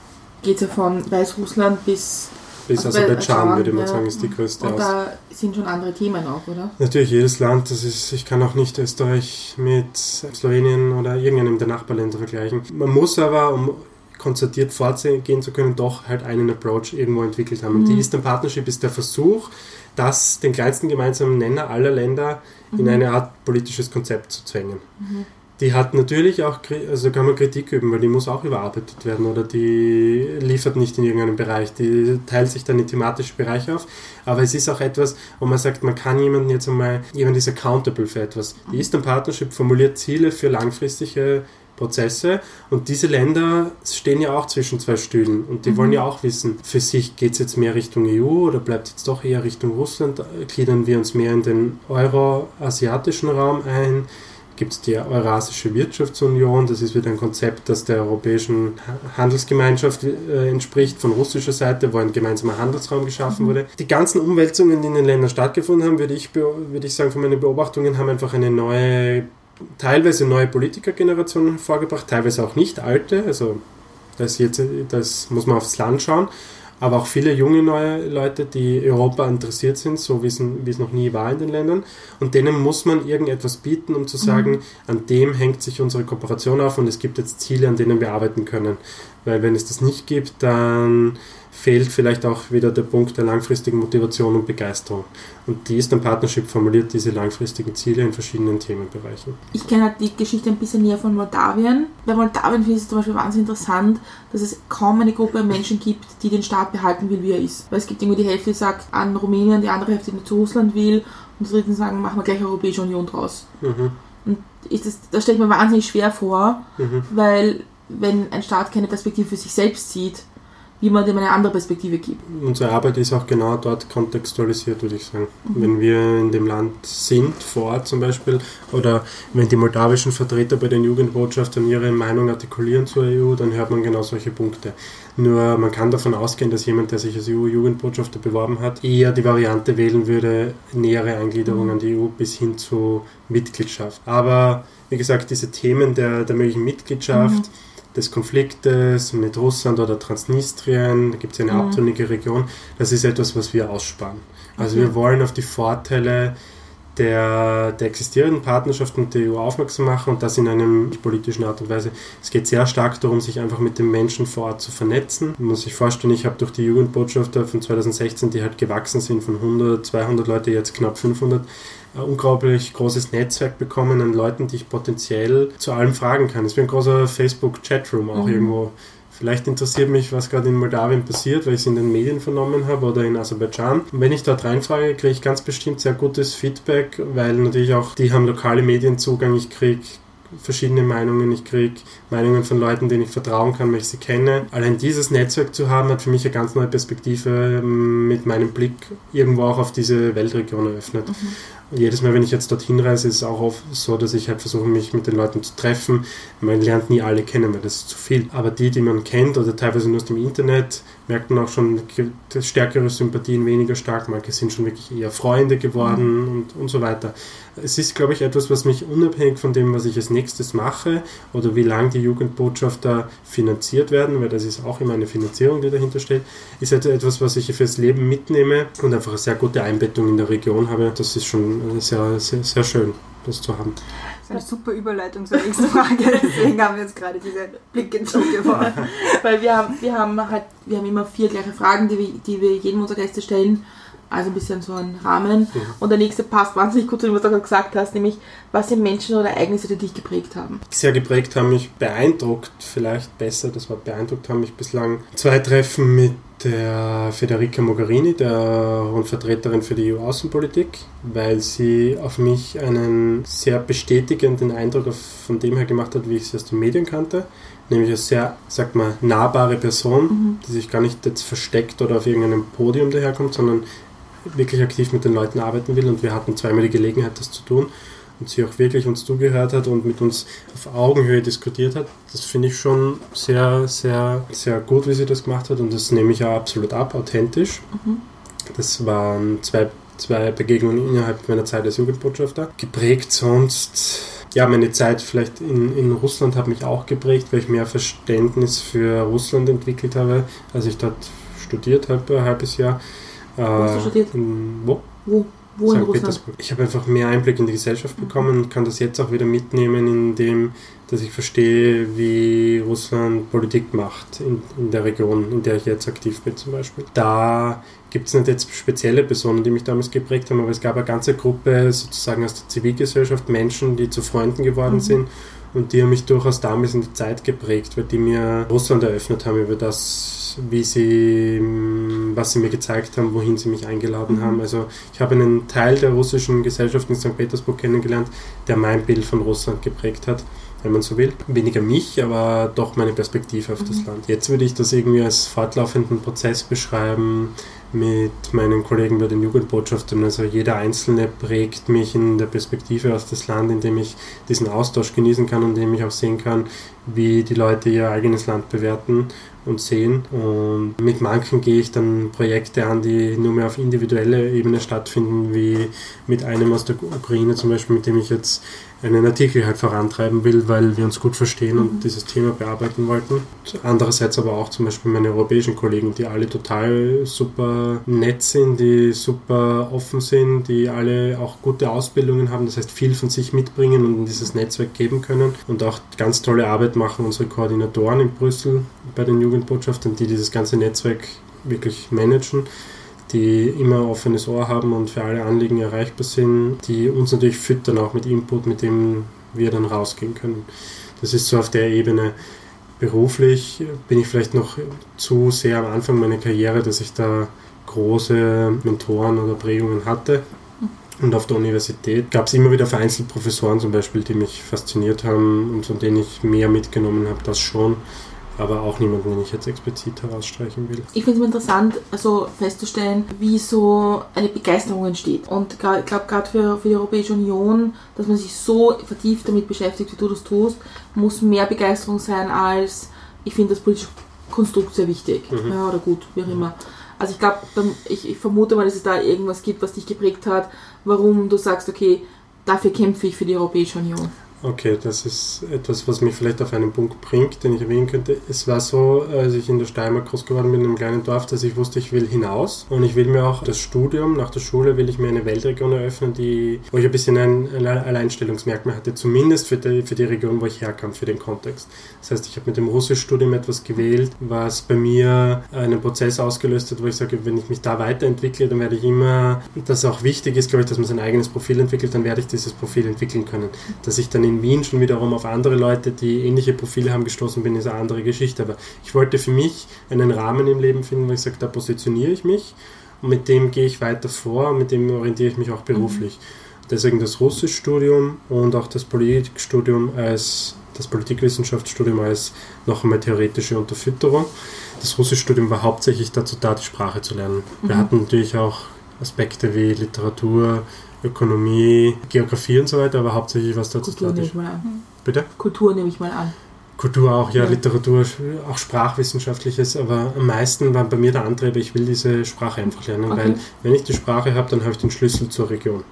geht es ja von Weißrussland bis. Bis Also Aserbaidschan, Aserbaidschan, würde man ja. sagen, ist die größte Und da sind schon andere Themen auch, oder? Natürlich jedes Land, das ist, ich kann auch nicht Österreich mit Slowenien oder irgendeinem der Nachbarländer vergleichen. Man muss aber, um konzertiert fortgehen zu können, doch halt einen Approach irgendwo entwickelt haben. Und die Eastern Partnership ist der Versuch, das den kleinsten gemeinsamen Nenner aller Länder in eine Art politisches Konzept zu zwängen. Die hat natürlich auch, also kann man Kritik üben, weil die muss auch überarbeitet werden oder die liefert nicht in irgendeinem Bereich, die teilt sich dann in thematische Bereiche auf. Aber es ist auch etwas, wo man sagt, man kann jemanden jetzt einmal, jemand ist accountable für etwas. Die Eastern Partnership formuliert Ziele für langfristige Prozesse und diese Länder stehen ja auch zwischen zwei Stühlen und die wollen ja auch wissen, für sich geht es jetzt mehr Richtung EU oder bleibt jetzt doch eher Richtung Russland, gliedern wir uns mehr in den euro-asiatischen Raum ein, gibt es die Eurasische Wirtschaftsunion. Das ist wieder ein Konzept, das der Europäischen Ha- Handelsgemeinschaft äh, entspricht, von russischer Seite, wo ein gemeinsamer Handelsraum geschaffen wurde. Die ganzen Umwälzungen, die in den Ländern stattgefunden haben, würde ich, würde ich sagen, von meinen Beobachtungen haben einfach eine neue, teilweise neue Politikergeneration hervorgebracht, teilweise auch nicht alte. Also das, jetzt, das muss man aufs Land schauen aber auch viele junge neue Leute, die Europa interessiert sind, so wie es, wie es noch nie war in den Ländern. Und denen muss man irgendetwas bieten, um zu sagen, an dem hängt sich unsere Kooperation auf und es gibt jetzt Ziele, an denen wir arbeiten können. Weil wenn es das nicht gibt, dann fehlt vielleicht auch wieder der Punkt der langfristigen Motivation und Begeisterung. Und die Eastern Partnership formuliert diese langfristigen Ziele in verschiedenen Themenbereichen. Ich kenne halt die Geschichte ein bisschen näher von Moldawien. Bei Moldawien finde ich es zum Beispiel wahnsinnig interessant, dass es kaum eine Gruppe an Menschen gibt, die den Staat behalten will, wie er ist. Weil es gibt irgendwie die Hälfte, die sagt an Rumänien, die andere Hälfte, die zu Russland will und die dritten sagen, machen wir gleich Europäische Union draus. Mhm. Und ist das, das stelle ich mir wahnsinnig schwer vor, Mhm. weil wenn ein Staat keine Perspektive für sich selbst sieht, wie man dem eine andere Perspektive gibt. Unsere Arbeit ist auch genau dort kontextualisiert, würde ich sagen. Wenn wir in dem Land sind, vor Ort zum Beispiel, oder wenn die moldawischen Vertreter bei den Jugendbotschaftern ihre Meinung artikulieren zur EU, dann hört man genau solche Punkte. Nur man kann davon ausgehen, dass jemand, der sich als EU-Jugendbotschafter beworben hat, eher die Variante wählen würde, nähere Eingliederung an die EU bis hin zu Mitgliedschaft. Aber wie gesagt, diese Themen der, der möglichen Mitgliedschaft, des Konfliktes mit Russland oder Transnistrien, da gibt es ja eine Mhm. abtrünnige Region, das ist etwas, was wir aussparen. Also Okay. wir wollen auf die Vorteile der, der existierenden Partnerschaft mit der EU aufmerksam machen und das in einem politischen Art und Weise. Es geht sehr stark darum, sich einfach mit den Menschen vor Ort zu vernetzen. Man muss sich vorstellen, ich habe durch die Jugendbotschafter von 2016, die halt gewachsen sind von 100, 200 Leute, jetzt knapp 500, ein unglaublich großes Netzwerk bekommen an Leuten, die ich potenziell zu allem fragen kann. Es wie ein großer Facebook-Chatroom auch Mhm. irgendwo. Vielleicht interessiert mich, was gerade in Moldawien passiert, weil ich es in den Medien vernommen habe oder in Aserbaidschan. Und wenn ich dort reinfrage, kriege ich ganz bestimmt sehr gutes Feedback, weil natürlich auch die haben lokale Medienzugang. Ich kriege verschiedene Meinungen, ich kriege Meinungen von Leuten, denen ich vertrauen kann, weil ich sie kenne. Allein dieses Netzwerk zu haben, hat für mich eine ganz neue Perspektive ähm, mit meinem Blick irgendwo auch auf diese Weltregion eröffnet. Mhm. Und jedes Mal, wenn ich jetzt dorthin reise, ist es auch oft so, dass ich halt versuche, mich mit den Leuten zu treffen. Man lernt nie alle kennen, weil das ist zu viel. Aber die, die man kennt oder teilweise nur aus dem Internet, merkt man auch schon stärkere Sympathien, weniger stark. Manche sind schon wirklich eher Freunde geworden mhm. und, und so weiter. Es ist, glaube ich, etwas, was mich unabhängig von dem, was ich als nächstes mache oder wie lange die Jugendbotschafter finanziert werden, weil das ist auch immer eine Finanzierung, die dahinter steht, ist halt etwas, was ich fürs Leben mitnehme und einfach eine sehr gute Einbettung in der Region habe. Das ist schon sehr, sehr, sehr schön, das zu haben. Das ist eine super Überleitung zur nächsten Frage, deswegen haben wir jetzt gerade diese Blicke zugeworfen. Weil wir haben, wir haben halt, wir haben immer vier gleiche Fragen, die wir, die wir jedem unserer Gäste stellen also ein bisschen so ein Rahmen. Mhm. Und der nächste passt wahnsinnig gut zu dem, was du gerade gesagt hast, nämlich was sind Menschen oder Ereignisse, die dich geprägt haben? Sehr geprägt haben mich beeindruckt, vielleicht besser, das Wort beeindruckt haben mich bislang zwei Treffen mit der Federica Mogherini, der hohen Vertreterin für die EU-Außenpolitik, weil sie auf mich einen sehr bestätigenden Eindruck von dem her gemacht hat, wie ich sie aus den Medien kannte nämlich eine sehr, sag mal, nahbare Person, mhm. die sich gar nicht jetzt versteckt oder auf irgendeinem Podium daherkommt, sondern wirklich aktiv mit den Leuten arbeiten will und wir hatten zweimal die Gelegenheit, das zu tun und sie auch wirklich uns zugehört hat und mit uns auf Augenhöhe diskutiert hat. Das finde ich schon sehr, sehr, sehr gut, wie sie das gemacht hat und das nehme ich auch absolut ab, authentisch. Mhm. Das waren zwei, zwei Begegnungen innerhalb meiner Zeit als Jugendbotschafter. Geprägt sonst, ja, meine Zeit vielleicht in, in Russland hat mich auch geprägt, weil ich mehr Verständnis für Russland entwickelt habe, als ich dort studiert habe, ein halbes Jahr wo hast du äh, studiert? In, wo? Wo? Wo St. Petersburg. Ich habe einfach mehr Einblick in die Gesellschaft mhm. bekommen und kann das jetzt auch wieder mitnehmen, indem dass ich verstehe, wie Russland Politik macht in, in der Region, in der ich jetzt aktiv bin zum Beispiel. Da gibt es nicht jetzt spezielle Personen, die mich damals geprägt haben, aber es gab eine ganze Gruppe sozusagen aus der Zivilgesellschaft, Menschen, die zu Freunden geworden mhm. sind und die haben mich durchaus damals in die Zeit geprägt, weil die mir Russland eröffnet haben über das, wie sie, was sie mir gezeigt haben, wohin sie mich eingeladen mhm. haben. Also ich habe einen Teil der russischen Gesellschaft in St. Petersburg kennengelernt, der mein Bild von Russland geprägt hat wenn man so will. Weniger mich, aber doch meine Perspektive auf mhm. das Land. Jetzt würde ich das irgendwie als fortlaufenden Prozess beschreiben, mit meinen Kollegen bei den Jugendbotschaftern. Also jeder Einzelne prägt mich in der Perspektive aus das Land, in dem ich diesen Austausch genießen kann und in dem ich auch sehen kann, wie die Leute ihr eigenes Land bewerten und sehen. Und mit manchen gehe ich dann Projekte an, die nur mehr auf individueller Ebene stattfinden, wie mit einem aus der Ukraine zum Beispiel, mit dem ich jetzt einen Artikel halt vorantreiben will, weil wir uns gut verstehen mhm. und dieses Thema bearbeiten wollten. Andererseits aber auch zum Beispiel meine europäischen Kollegen, die alle total super nett sind, die super offen sind, die alle auch gute Ausbildungen haben, das heißt viel von sich mitbringen und in dieses Netzwerk geben können und auch ganz tolle Arbeit machen unsere Koordinatoren in Brüssel bei den Jugendbotschaftern, die dieses ganze Netzwerk wirklich managen die immer offenes Ohr haben und für alle Anliegen erreichbar sind, die uns natürlich füttern, auch mit Input, mit dem wir dann rausgehen können. Das ist so auf der Ebene. Beruflich bin ich vielleicht noch zu sehr am Anfang meiner Karriere, dass ich da große Mentoren oder Prägungen hatte. Und auf der Universität gab es immer wieder vereinzelt Professoren zum Beispiel, die mich fasziniert haben und von denen ich mehr mitgenommen habe, das schon aber auch niemanden, den ich jetzt explizit herausstreichen will. Ich finde es interessant, also festzustellen, wie so eine Begeisterung entsteht. Und ich glaube, gerade für, für die Europäische Union, dass man sich so vertieft damit beschäftigt, wie du das tust, muss mehr Begeisterung sein als, ich finde das politische Konstrukt sehr wichtig. Mhm. Ja, oder gut, wie auch immer. Also ich glaube, ich, ich vermute mal, dass es da irgendwas gibt, was dich geprägt hat, warum du sagst, okay, dafür kämpfe ich für die Europäische Union. Okay, das ist etwas, was mich vielleicht auf einen Punkt bringt, den ich erwähnen könnte. Es war so, als ich in der Steiermark groß geworden bin, in einem kleinen Dorf, dass ich wusste, ich will hinaus. Und ich will mir auch das Studium, nach der Schule will ich mir eine Weltregion eröffnen, die, wo ich ein bisschen ein Alleinstellungsmerkmal hatte, zumindest für die, für die Region, wo ich herkam, für den Kontext. Das heißt, ich habe mit dem Russischstudium etwas gewählt, was bei mir einen Prozess ausgelöst hat, wo ich sage, wenn ich mich da weiterentwickle, dann werde ich immer, das auch wichtig ist, glaube ich, dass man sein eigenes Profil entwickelt, dann werde ich dieses Profil entwickeln können. Dass ich dann in Wien schon wiederum auf andere Leute, die ähnliche Profile haben, gestoßen bin, ist eine andere Geschichte. Aber ich wollte für mich einen Rahmen im Leben finden, wo ich sage, da positioniere ich mich und mit dem gehe ich weiter vor und mit dem orientiere ich mich auch beruflich. Mhm. deswegen das Russischstudium und auch das Politikstudium als das Politikwissenschaftsstudium als noch einmal theoretische Unterfütterung. Das Russischstudium war hauptsächlich dazu da, die Sprache zu lernen. Wir hatten natürlich auch Aspekte wie Literatur, Ökonomie, Geografie und so weiter, aber hauptsächlich was dazu Kultur nehme ich mal an. Bitte? Kultur nehme ich mal an. Kultur auch, ja, Ja. Literatur, auch Sprachwissenschaftliches, aber am meisten war bei mir der Antrieb, ich will diese Sprache einfach lernen, Okay. weil wenn ich die Sprache habe, dann habe ich den Schlüssel zur Region.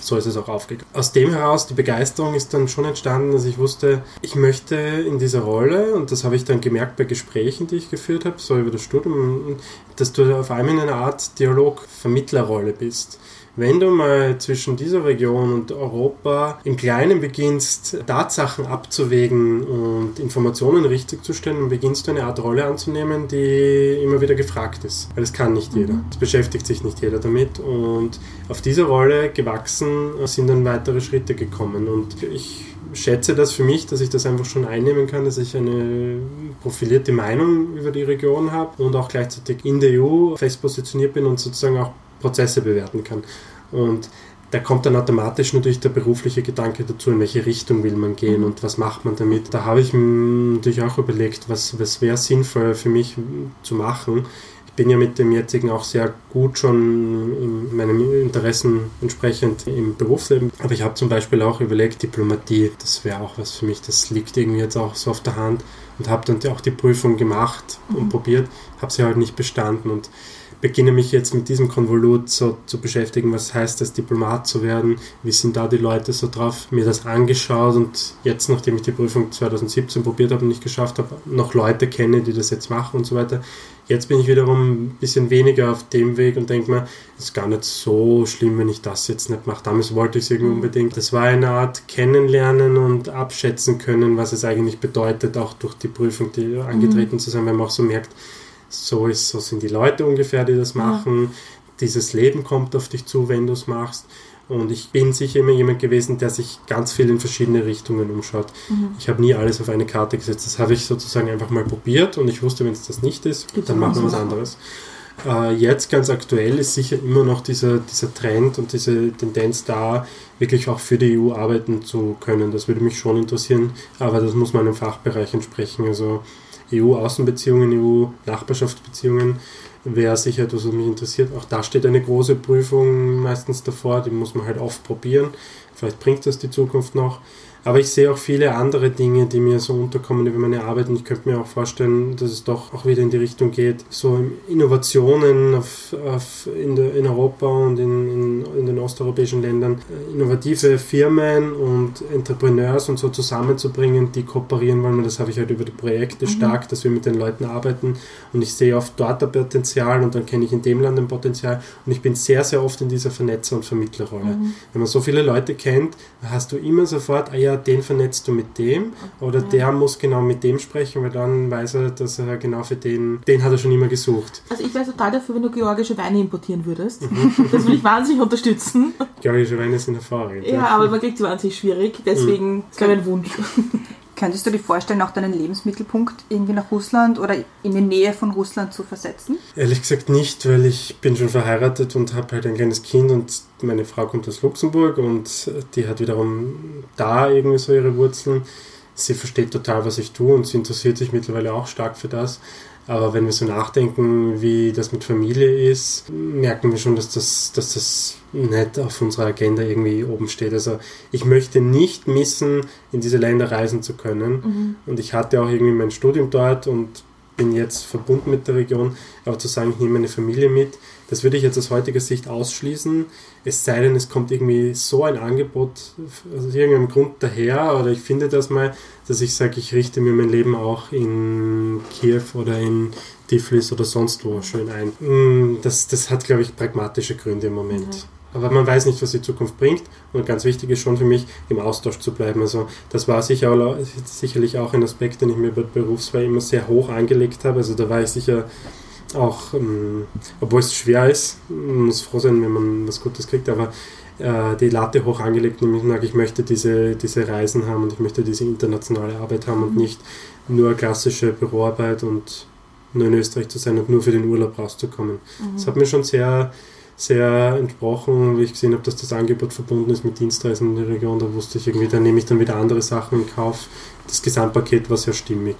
So ist es auch aufgegangen. Aus dem heraus, die Begeisterung ist dann schon entstanden, dass ich wusste, ich möchte in dieser Rolle, und das habe ich dann gemerkt bei Gesprächen, die ich geführt habe, so über das Studium, dass du auf einmal in einer Art Dialog-Vermittlerrolle bist. Wenn du mal zwischen dieser Region und Europa im Kleinen beginnst, Tatsachen abzuwägen und Informationen richtig zu stellen, dann beginnst du eine Art Rolle anzunehmen, die immer wieder gefragt ist. Weil das kann nicht jeder. Es beschäftigt sich nicht jeder damit. Und auf diese Rolle gewachsen sind dann weitere Schritte gekommen. Und ich schätze das für mich, dass ich das einfach schon einnehmen kann, dass ich eine profilierte Meinung über die Region habe und auch gleichzeitig in der EU fest positioniert bin und sozusagen auch Prozesse bewerten kann. Und da kommt dann automatisch natürlich der berufliche Gedanke dazu, in welche Richtung will man gehen und was macht man damit. Da habe ich natürlich auch überlegt, was, was wäre sinnvoll für mich zu machen. Ich bin ja mit dem jetzigen auch sehr gut schon in meinen Interessen entsprechend im Berufsleben. Aber ich habe zum Beispiel auch überlegt, Diplomatie, das wäre auch was für mich, das liegt irgendwie jetzt auch so auf der Hand. Und habe dann auch die Prüfung gemacht und probiert, habe sie halt nicht bestanden und beginne mich jetzt mit diesem Konvolut so zu beschäftigen, was heißt es, Diplomat zu werden, wie sind da die Leute so drauf, mir das angeschaut und jetzt, nachdem ich die Prüfung 2017 probiert habe und nicht geschafft habe, noch Leute kenne, die das jetzt machen und so weiter. Jetzt bin ich wiederum ein bisschen weniger auf dem Weg und denke mir, es ist gar nicht so schlimm, wenn ich das jetzt nicht mache. Damals wollte ich es irgendwie unbedingt. Das war eine Art Kennenlernen und abschätzen können, was es eigentlich bedeutet, auch durch die Prüfung die angetreten zu sein, weil man auch so merkt, so, ist, so sind die Leute ungefähr, die das machen. Dieses Leben kommt auf dich zu, wenn du es machst. Und ich bin sicher immer jemand gewesen, der sich ganz viel in verschiedene Richtungen umschaut. Ich habe nie alles auf eine Karte gesetzt. Das habe ich sozusagen einfach mal probiert und ich wusste, wenn es das nicht ist, Gibt's dann machen wir was anderes. anderes. Äh, jetzt ganz aktuell ist sicher immer noch dieser, dieser Trend und diese Tendenz da, wirklich auch für die EU arbeiten zu können. Das würde mich schon interessieren, aber das muss meinem Fachbereich entsprechen. Also EU-Außenbeziehungen, EU-Nachbarschaftsbeziehungen wäre sicher etwas, was mich interessiert. Auch da steht eine große Prüfung meistens davor, die muss man halt oft probieren. Vielleicht bringt das die Zukunft noch. Aber ich sehe auch viele andere Dinge, die mir so unterkommen über meine Arbeit und ich könnte mir auch vorstellen, dass es doch auch wieder in die Richtung geht, so Innovationen auf, auf in, der, in Europa und in, in, in den osteuropäischen Ländern, äh, innovative Firmen und Entrepreneurs und so zusammenzubringen, die kooperieren wollen. Und das habe ich halt über die Projekte stark, dass wir mit den Leuten arbeiten und ich sehe oft dort ein Potenzial und dann kenne ich in dem Land ein Potenzial und ich bin sehr, sehr oft in dieser Vernetzer- und Vermittlerrolle. Wenn man so viele Leute kennt, hast du immer sofort, ah ja, den vernetzt du mit dem oder der muss genau mit dem sprechen, weil dann weiß er, dass er genau für den, den hat er schon immer gesucht. Also ich wäre total dafür, wenn du georgische Weine importieren würdest. Mhm. Das würde ich wahnsinnig unterstützen. Georgische Weine sind hervorragend. Ja, aber man kriegt sie wahnsinnig schwierig. Deswegen ist glaube ich ein Wunsch. Könntest du dir vorstellen, auch deinen Lebensmittelpunkt irgendwie nach Russland oder in die Nähe von Russland zu versetzen? Ehrlich gesagt nicht, weil ich bin schon verheiratet und habe halt ein kleines Kind und meine Frau kommt aus Luxemburg und die hat wiederum da irgendwie so ihre Wurzeln. Sie versteht total, was ich tue und sie interessiert sich mittlerweile auch stark für das. Aber wenn wir so nachdenken, wie das mit Familie ist, merken wir schon, dass das, dass das nicht auf unserer Agenda irgendwie oben steht. Also ich möchte nicht missen, in diese Länder reisen zu können. Und ich hatte auch irgendwie mein Studium dort und bin jetzt verbunden mit der Region, aber zu sagen, ich nehme meine Familie mit, das würde ich jetzt aus heutiger Sicht ausschließen. Es sei denn, es kommt irgendwie so ein Angebot aus irgendeinem Grund daher oder ich finde das mal, dass ich sage, ich richte mir mein Leben auch in Kiew oder in Tiflis oder sonst wo schön ein. Mm, Das, das hat, glaube ich, pragmatische Gründe im Moment. Aber man weiß nicht, was die Zukunft bringt. Und ganz wichtig ist schon für mich, im Austausch zu bleiben. Also das war sicher, sicherlich auch ein Aspekt, den ich mir bei Berufswahl immer sehr hoch angelegt habe. Also da war ich sicher auch, ähm, obwohl es schwer ist, man muss froh sein, wenn man was Gutes kriegt, aber äh, die Latte hoch angelegt, nämlich sage, ich möchte diese, diese Reisen haben und ich möchte diese internationale Arbeit haben und nicht nur klassische Büroarbeit und nur in Österreich zu sein und nur für den Urlaub rauszukommen. Das hat mir schon sehr, sehr entsprochen, wie ich gesehen habe, dass das Angebot verbunden ist mit Dienstreisen in der Region. Da wusste ich irgendwie, da nehme ich dann wieder andere Sachen in Kauf. Das Gesamtpaket war sehr stimmig.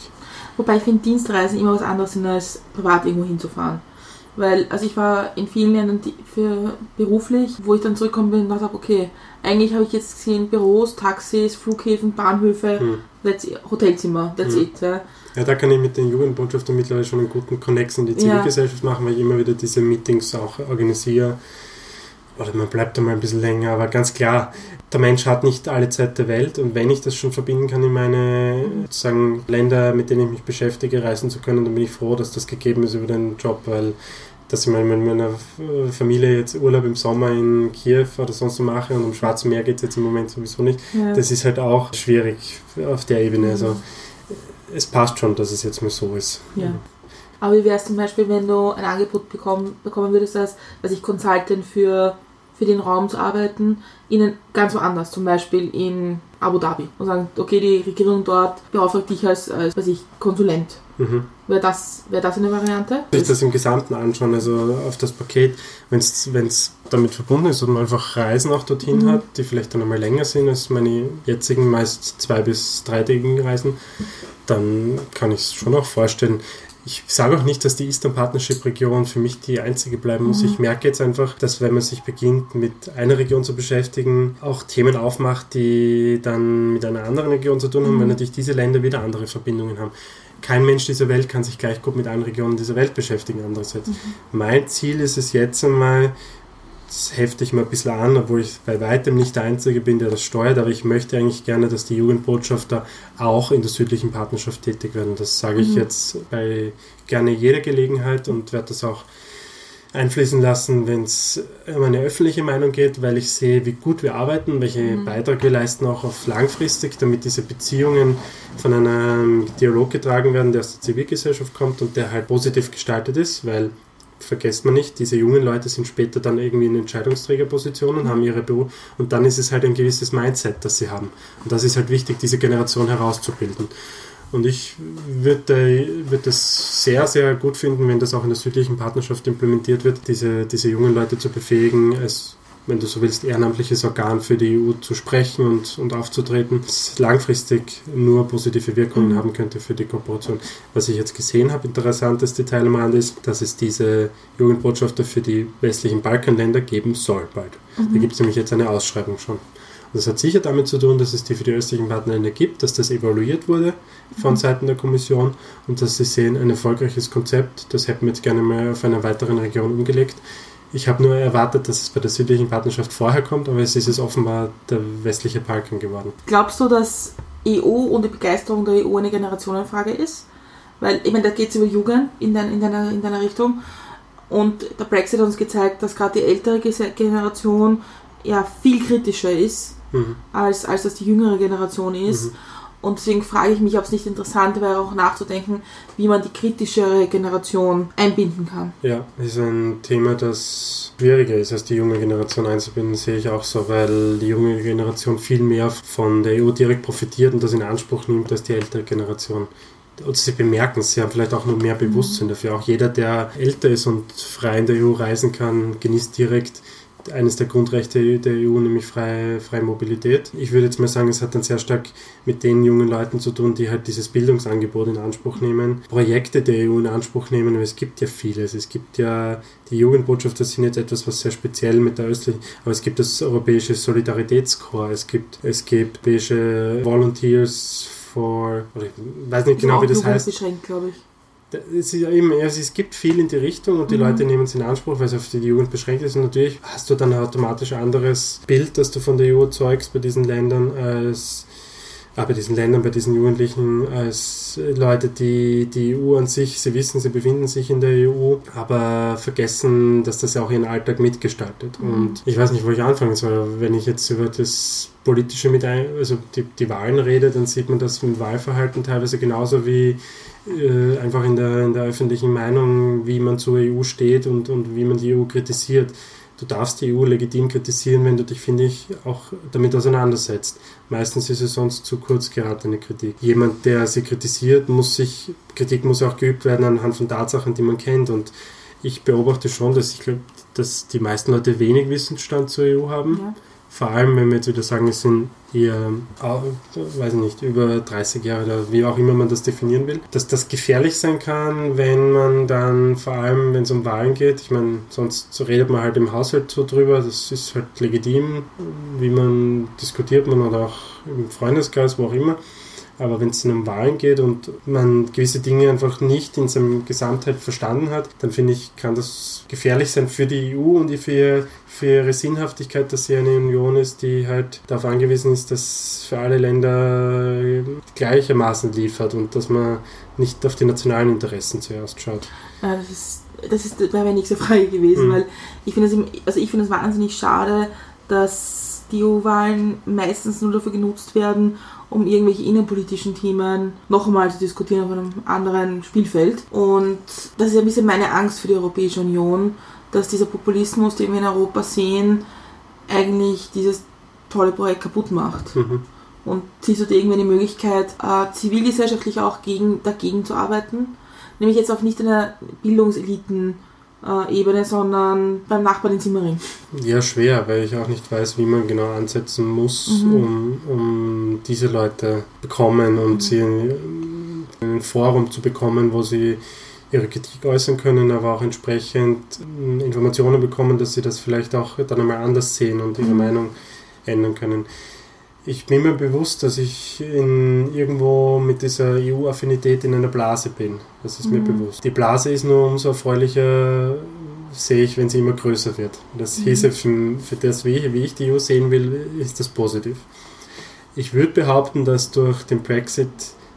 Wobei ich finde Dienstreisen immer was anderes sind, als privat irgendwo hinzufahren. Weil, also ich war in vielen Ländern für beruflich, wo ich dann zurückgekommen bin und dachte, okay, eigentlich habe ich jetzt gesehen Büros, Taxis, Flughäfen, Bahnhöfe, Hm. that's Hotelzimmer, that's Hm. it. Ja. Ja, da kann ich mit den Jugendbotschaftern mittlerweile schon einen guten Connex in die Zivilgesellschaft machen, weil ich immer wieder diese Meetings auch organisiere. Oder man bleibt da mal ein bisschen länger, aber ganz klar, der Mensch hat nicht alle Zeit der Welt und wenn ich das schon verbinden kann in meine sozusagen Länder, mit denen ich mich beschäftige, reisen zu können, dann bin ich froh, dass das gegeben ist über den Job, weil dass ich mal mit meiner Familie jetzt Urlaub im Sommer in Kiew oder sonst wo mache und am Schwarzen Meer geht es jetzt im Moment sowieso nicht. Ja. Das ist halt auch schwierig auf der Ebene. Also es passt schon, dass es jetzt mal so ist. Ja. Aber wie wäre es zum Beispiel, wenn du ein Angebot bekommen, bekommen würdest, als, als ich Consultant für, für den Raum zu arbeiten, ihnen ganz woanders, zum Beispiel in Abu Dhabi. Und sagen, okay, die Regierung dort beauftragt dich als, als weiß ich, Konsulent. Mhm. Wäre das, wär das eine Variante? Sich das im Gesamten anschauen, also auf das Paket, wenn es damit verbunden ist und man einfach Reisen auch dorthin Mhm. hat, die vielleicht dann einmal länger sind als meine jetzigen meist zwei- bis dreitägigen Reisen, dann kann ich es schon auch vorstellen. Ich sage auch nicht, dass die Eastern Partnership Region für mich die einzige bleiben muss. Mhm. Ich merke jetzt einfach, dass wenn man sich beginnt, mit einer Region zu beschäftigen, auch Themen aufmacht, die dann mit einer anderen Region zu tun haben, Mhm. weil natürlich diese Länder wieder andere Verbindungen haben. Kein Mensch dieser Welt kann sich gleich gut mit allen Regionen dieser Welt beschäftigen, andererseits. Mein Ziel ist es jetzt einmal, das hefte ich mal ein bisschen an, obwohl ich bei weitem nicht der Einzige bin, der das steuert, aber ich möchte eigentlich gerne, dass die Jugendbotschafter auch in der südlichen Partnerschaft tätig werden. Das sage ich Mhm. jetzt bei gerne jeder Gelegenheit und werde das auch einfließen lassen, wenn es um eine öffentliche Meinung geht, weil ich sehe, wie gut wir arbeiten, welche Mhm. Beitrag wir leisten, auch auf langfristig, damit diese Beziehungen von einem Dialog getragen werden, der aus der Zivilgesellschaft kommt und der halt positiv gestaltet ist, weil vergesst man nicht, diese jungen Leute sind später dann irgendwie in Entscheidungsträgerpositionen, haben ihre Büro und dann ist es halt ein gewisses Mindset, das sie haben. Und das ist halt wichtig, diese Generation herauszubilden. Und ich würde würd das sehr, sehr gut finden, wenn das auch in der südlichen Partnerschaft implementiert wird, diese, diese jungen Leute zu befähigen, als, wenn du so willst, ehrenamtliches Organ für die EU zu sprechen und, und aufzutreten, das langfristig nur positive Wirkungen Mhm. haben könnte für die Kooperation. Was ich jetzt gesehen habe, interessantes Detail am Rand ist, dass es diese Jugendbotschafter für die westlichen Balkanländer geben soll bald. Da gibt es nämlich jetzt eine Ausschreibung schon. Und das hat sicher damit zu tun, dass es die für die östlichen Partnerländer gibt, dass das evaluiert wurde von Seiten der Kommission und dass sie sehen, ein erfolgreiches Konzept, das hätten wir jetzt gerne mal auf einer weiteren Region umgelegt. Ich habe nur erwartet, dass es bei der südlichen Partnerschaft vorher kommt, aber es ist es offenbar der westliche Balkan geworden. Glaubst du, dass EU und die Begeisterung der EU eine Generationenfrage ist? Weil, ich meine, da geht es über Jugend in, dein, in, deiner, in deiner Richtung. Und der Brexit hat uns gezeigt, dass gerade die ältere Generation ja viel kritischer ist, Mhm. als, als das die jüngere Generation ist. Mhm. Und deswegen frage ich mich, ob es nicht interessant wäre, auch nachzudenken, wie man die kritischere Generation einbinden kann. Ja, ist ein Thema, das schwieriger ist, als die junge Generation einzubinden, sehe ich auch so, weil die junge Generation viel mehr von der EU direkt profitiert und das in Anspruch nimmt als die ältere Generation. Und sie bemerken es, sie haben vielleicht auch nur mehr Bewusstsein dafür. Auch jeder, der älter ist und frei in der EU reisen kann, genießt direkt eines der Grundrechte der EU, nämlich freie, freie Mobilität. Ich würde jetzt mal sagen, es hat dann sehr stark mit den jungen Leuten zu tun, die halt dieses Bildungsangebot in Anspruch nehmen, Projekte der EU in Anspruch nehmen, weil es gibt ja vieles. Es gibt ja, die Jugendbotschafter sind jetzt etwas, was sehr speziell mit der östlichen, aber es gibt das europäische Solidaritätskorps, es gibt, es gibt europäische Volunteers for, oder ich weiß nicht genau, wie das heißt. glaube ich. Es, ist ja eben, also es gibt viel in die Richtung und die Mhm. Leute nehmen es in Anspruch, weil es auf die Jugend beschränkt ist. Und natürlich hast du dann automatisch ein anderes Bild, das du von der EU erzeugst bei diesen Ländern als äh, bei diesen Ländern, bei diesen Jugendlichen, als Leute, die die EU an sich, sie wissen, sie befinden sich in der EU, aber vergessen, dass das ja auch ihren Alltag mitgestaltet. Mhm. Und ich weiß nicht, wo ich anfangen soll. Wenn ich jetzt über das Politische mit ein, also die, die Wahlen rede, dann sieht man das im Wahlverhalten teilweise genauso wie äh, einfach in der, in der öffentlichen Meinung, wie man zur EU steht und, und wie man die EU kritisiert. Du darfst die EU legitim kritisieren, wenn du dich, finde ich, auch damit auseinandersetzt. Meistens ist es sonst zu kurz geratene Kritik. Jemand, der sie kritisiert, muss sich, Kritik muss auch geübt werden anhand von Tatsachen, die man kennt. Und ich beobachte schon, dass ich glaube, dass die meisten Leute wenig Wissensstand zur EU haben. Ja. Vor allem, wenn wir jetzt wieder sagen, es sind eher, weiß ich nicht, über 30 Jahre oder wie auch immer man das definieren will, dass das gefährlich sein kann, wenn man dann, vor allem wenn es um Wahlen geht, ich meine, sonst so redet man halt im Haushalt so drüber, das ist halt legitim, wie man diskutiert man oder auch im Freundeskreis, wo auch immer. Aber wenn es um Wahlen geht und man gewisse Dinge einfach nicht in seiner Gesamtheit verstanden hat, dann finde ich, kann das gefährlich sein für die EU und für, für ihre Sinnhaftigkeit, dass sie eine Union ist, die halt darauf angewiesen ist, dass für alle Länder gleichermaßen liefert und dass man nicht auf die nationalen Interessen zuerst schaut. Ja, das ist, das ist wäre meine nächste Frage gewesen, Mhm. weil ich finde es also ich finde es wahnsinnig schade, dass die EU-Wahlen meistens nur dafür genutzt werden, um irgendwelche innenpolitischen Themen noch einmal zu diskutieren auf einem anderen Spielfeld. Und das ist ein bisschen meine Angst für die Europäische Union, dass dieser Populismus, den wir in Europa sehen, eigentlich dieses tolle Projekt kaputt macht. Mhm. Und siehst du da irgendwie eine Möglichkeit, äh, zivilgesellschaftlich auch gegen, dagegen zu arbeiten? Nämlich jetzt auch nicht in der Bildungseliten-Ebene, sondern beim Nachbarn in Simmering. Ja, schwer, weil ich auch nicht weiß, wie man genau ansetzen muss, Mhm. um, um diese Leute bekommen und sie in, in ein Forum zu bekommen, wo sie ihre Kritik äußern können, aber auch entsprechend äh, Informationen bekommen, dass sie das vielleicht auch dann einmal anders sehen und ihre Mhm. Meinung ändern können. Ich bin mir bewusst, dass ich in, irgendwo mit dieser EU-Affinität in einer Blase bin. Das ist mir Mhm. bewusst. Die Blase ist nur umso erfreulicher, sehe ich, wenn sie immer größer wird. Das Mhm. hieße, für, für das, wie ich, wie ich die EU sehen will, ist das positiv. Ich würde behaupten, dass durch den Brexit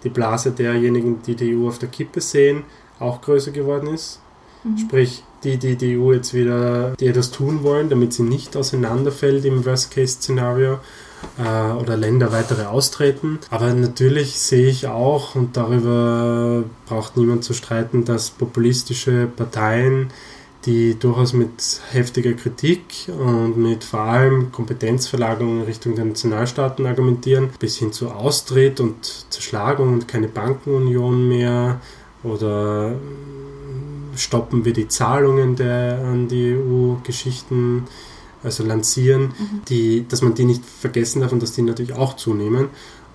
die Blase derjenigen, die die EU auf der Kippe sehen, auch größer geworden ist. Sprich, die, die die EU jetzt wieder, die etwas tun wollen, damit sie nicht auseinanderfällt im Worst-Case-Szenario äh, oder Länder weitere austreten. Aber natürlich sehe ich auch, und darüber braucht niemand zu streiten, dass populistische Parteien, die durchaus mit heftiger Kritik und mit vor allem Kompetenzverlagerung in Richtung der Nationalstaaten argumentieren, bis hin zu Austritt und Zerschlagung und keine Bankenunion mehr oder mm, stoppen wir die Zahlungen der an die EU-Geschichten, also lancieren, die, dass man die nicht vergessen darf und dass die natürlich auch zunehmen.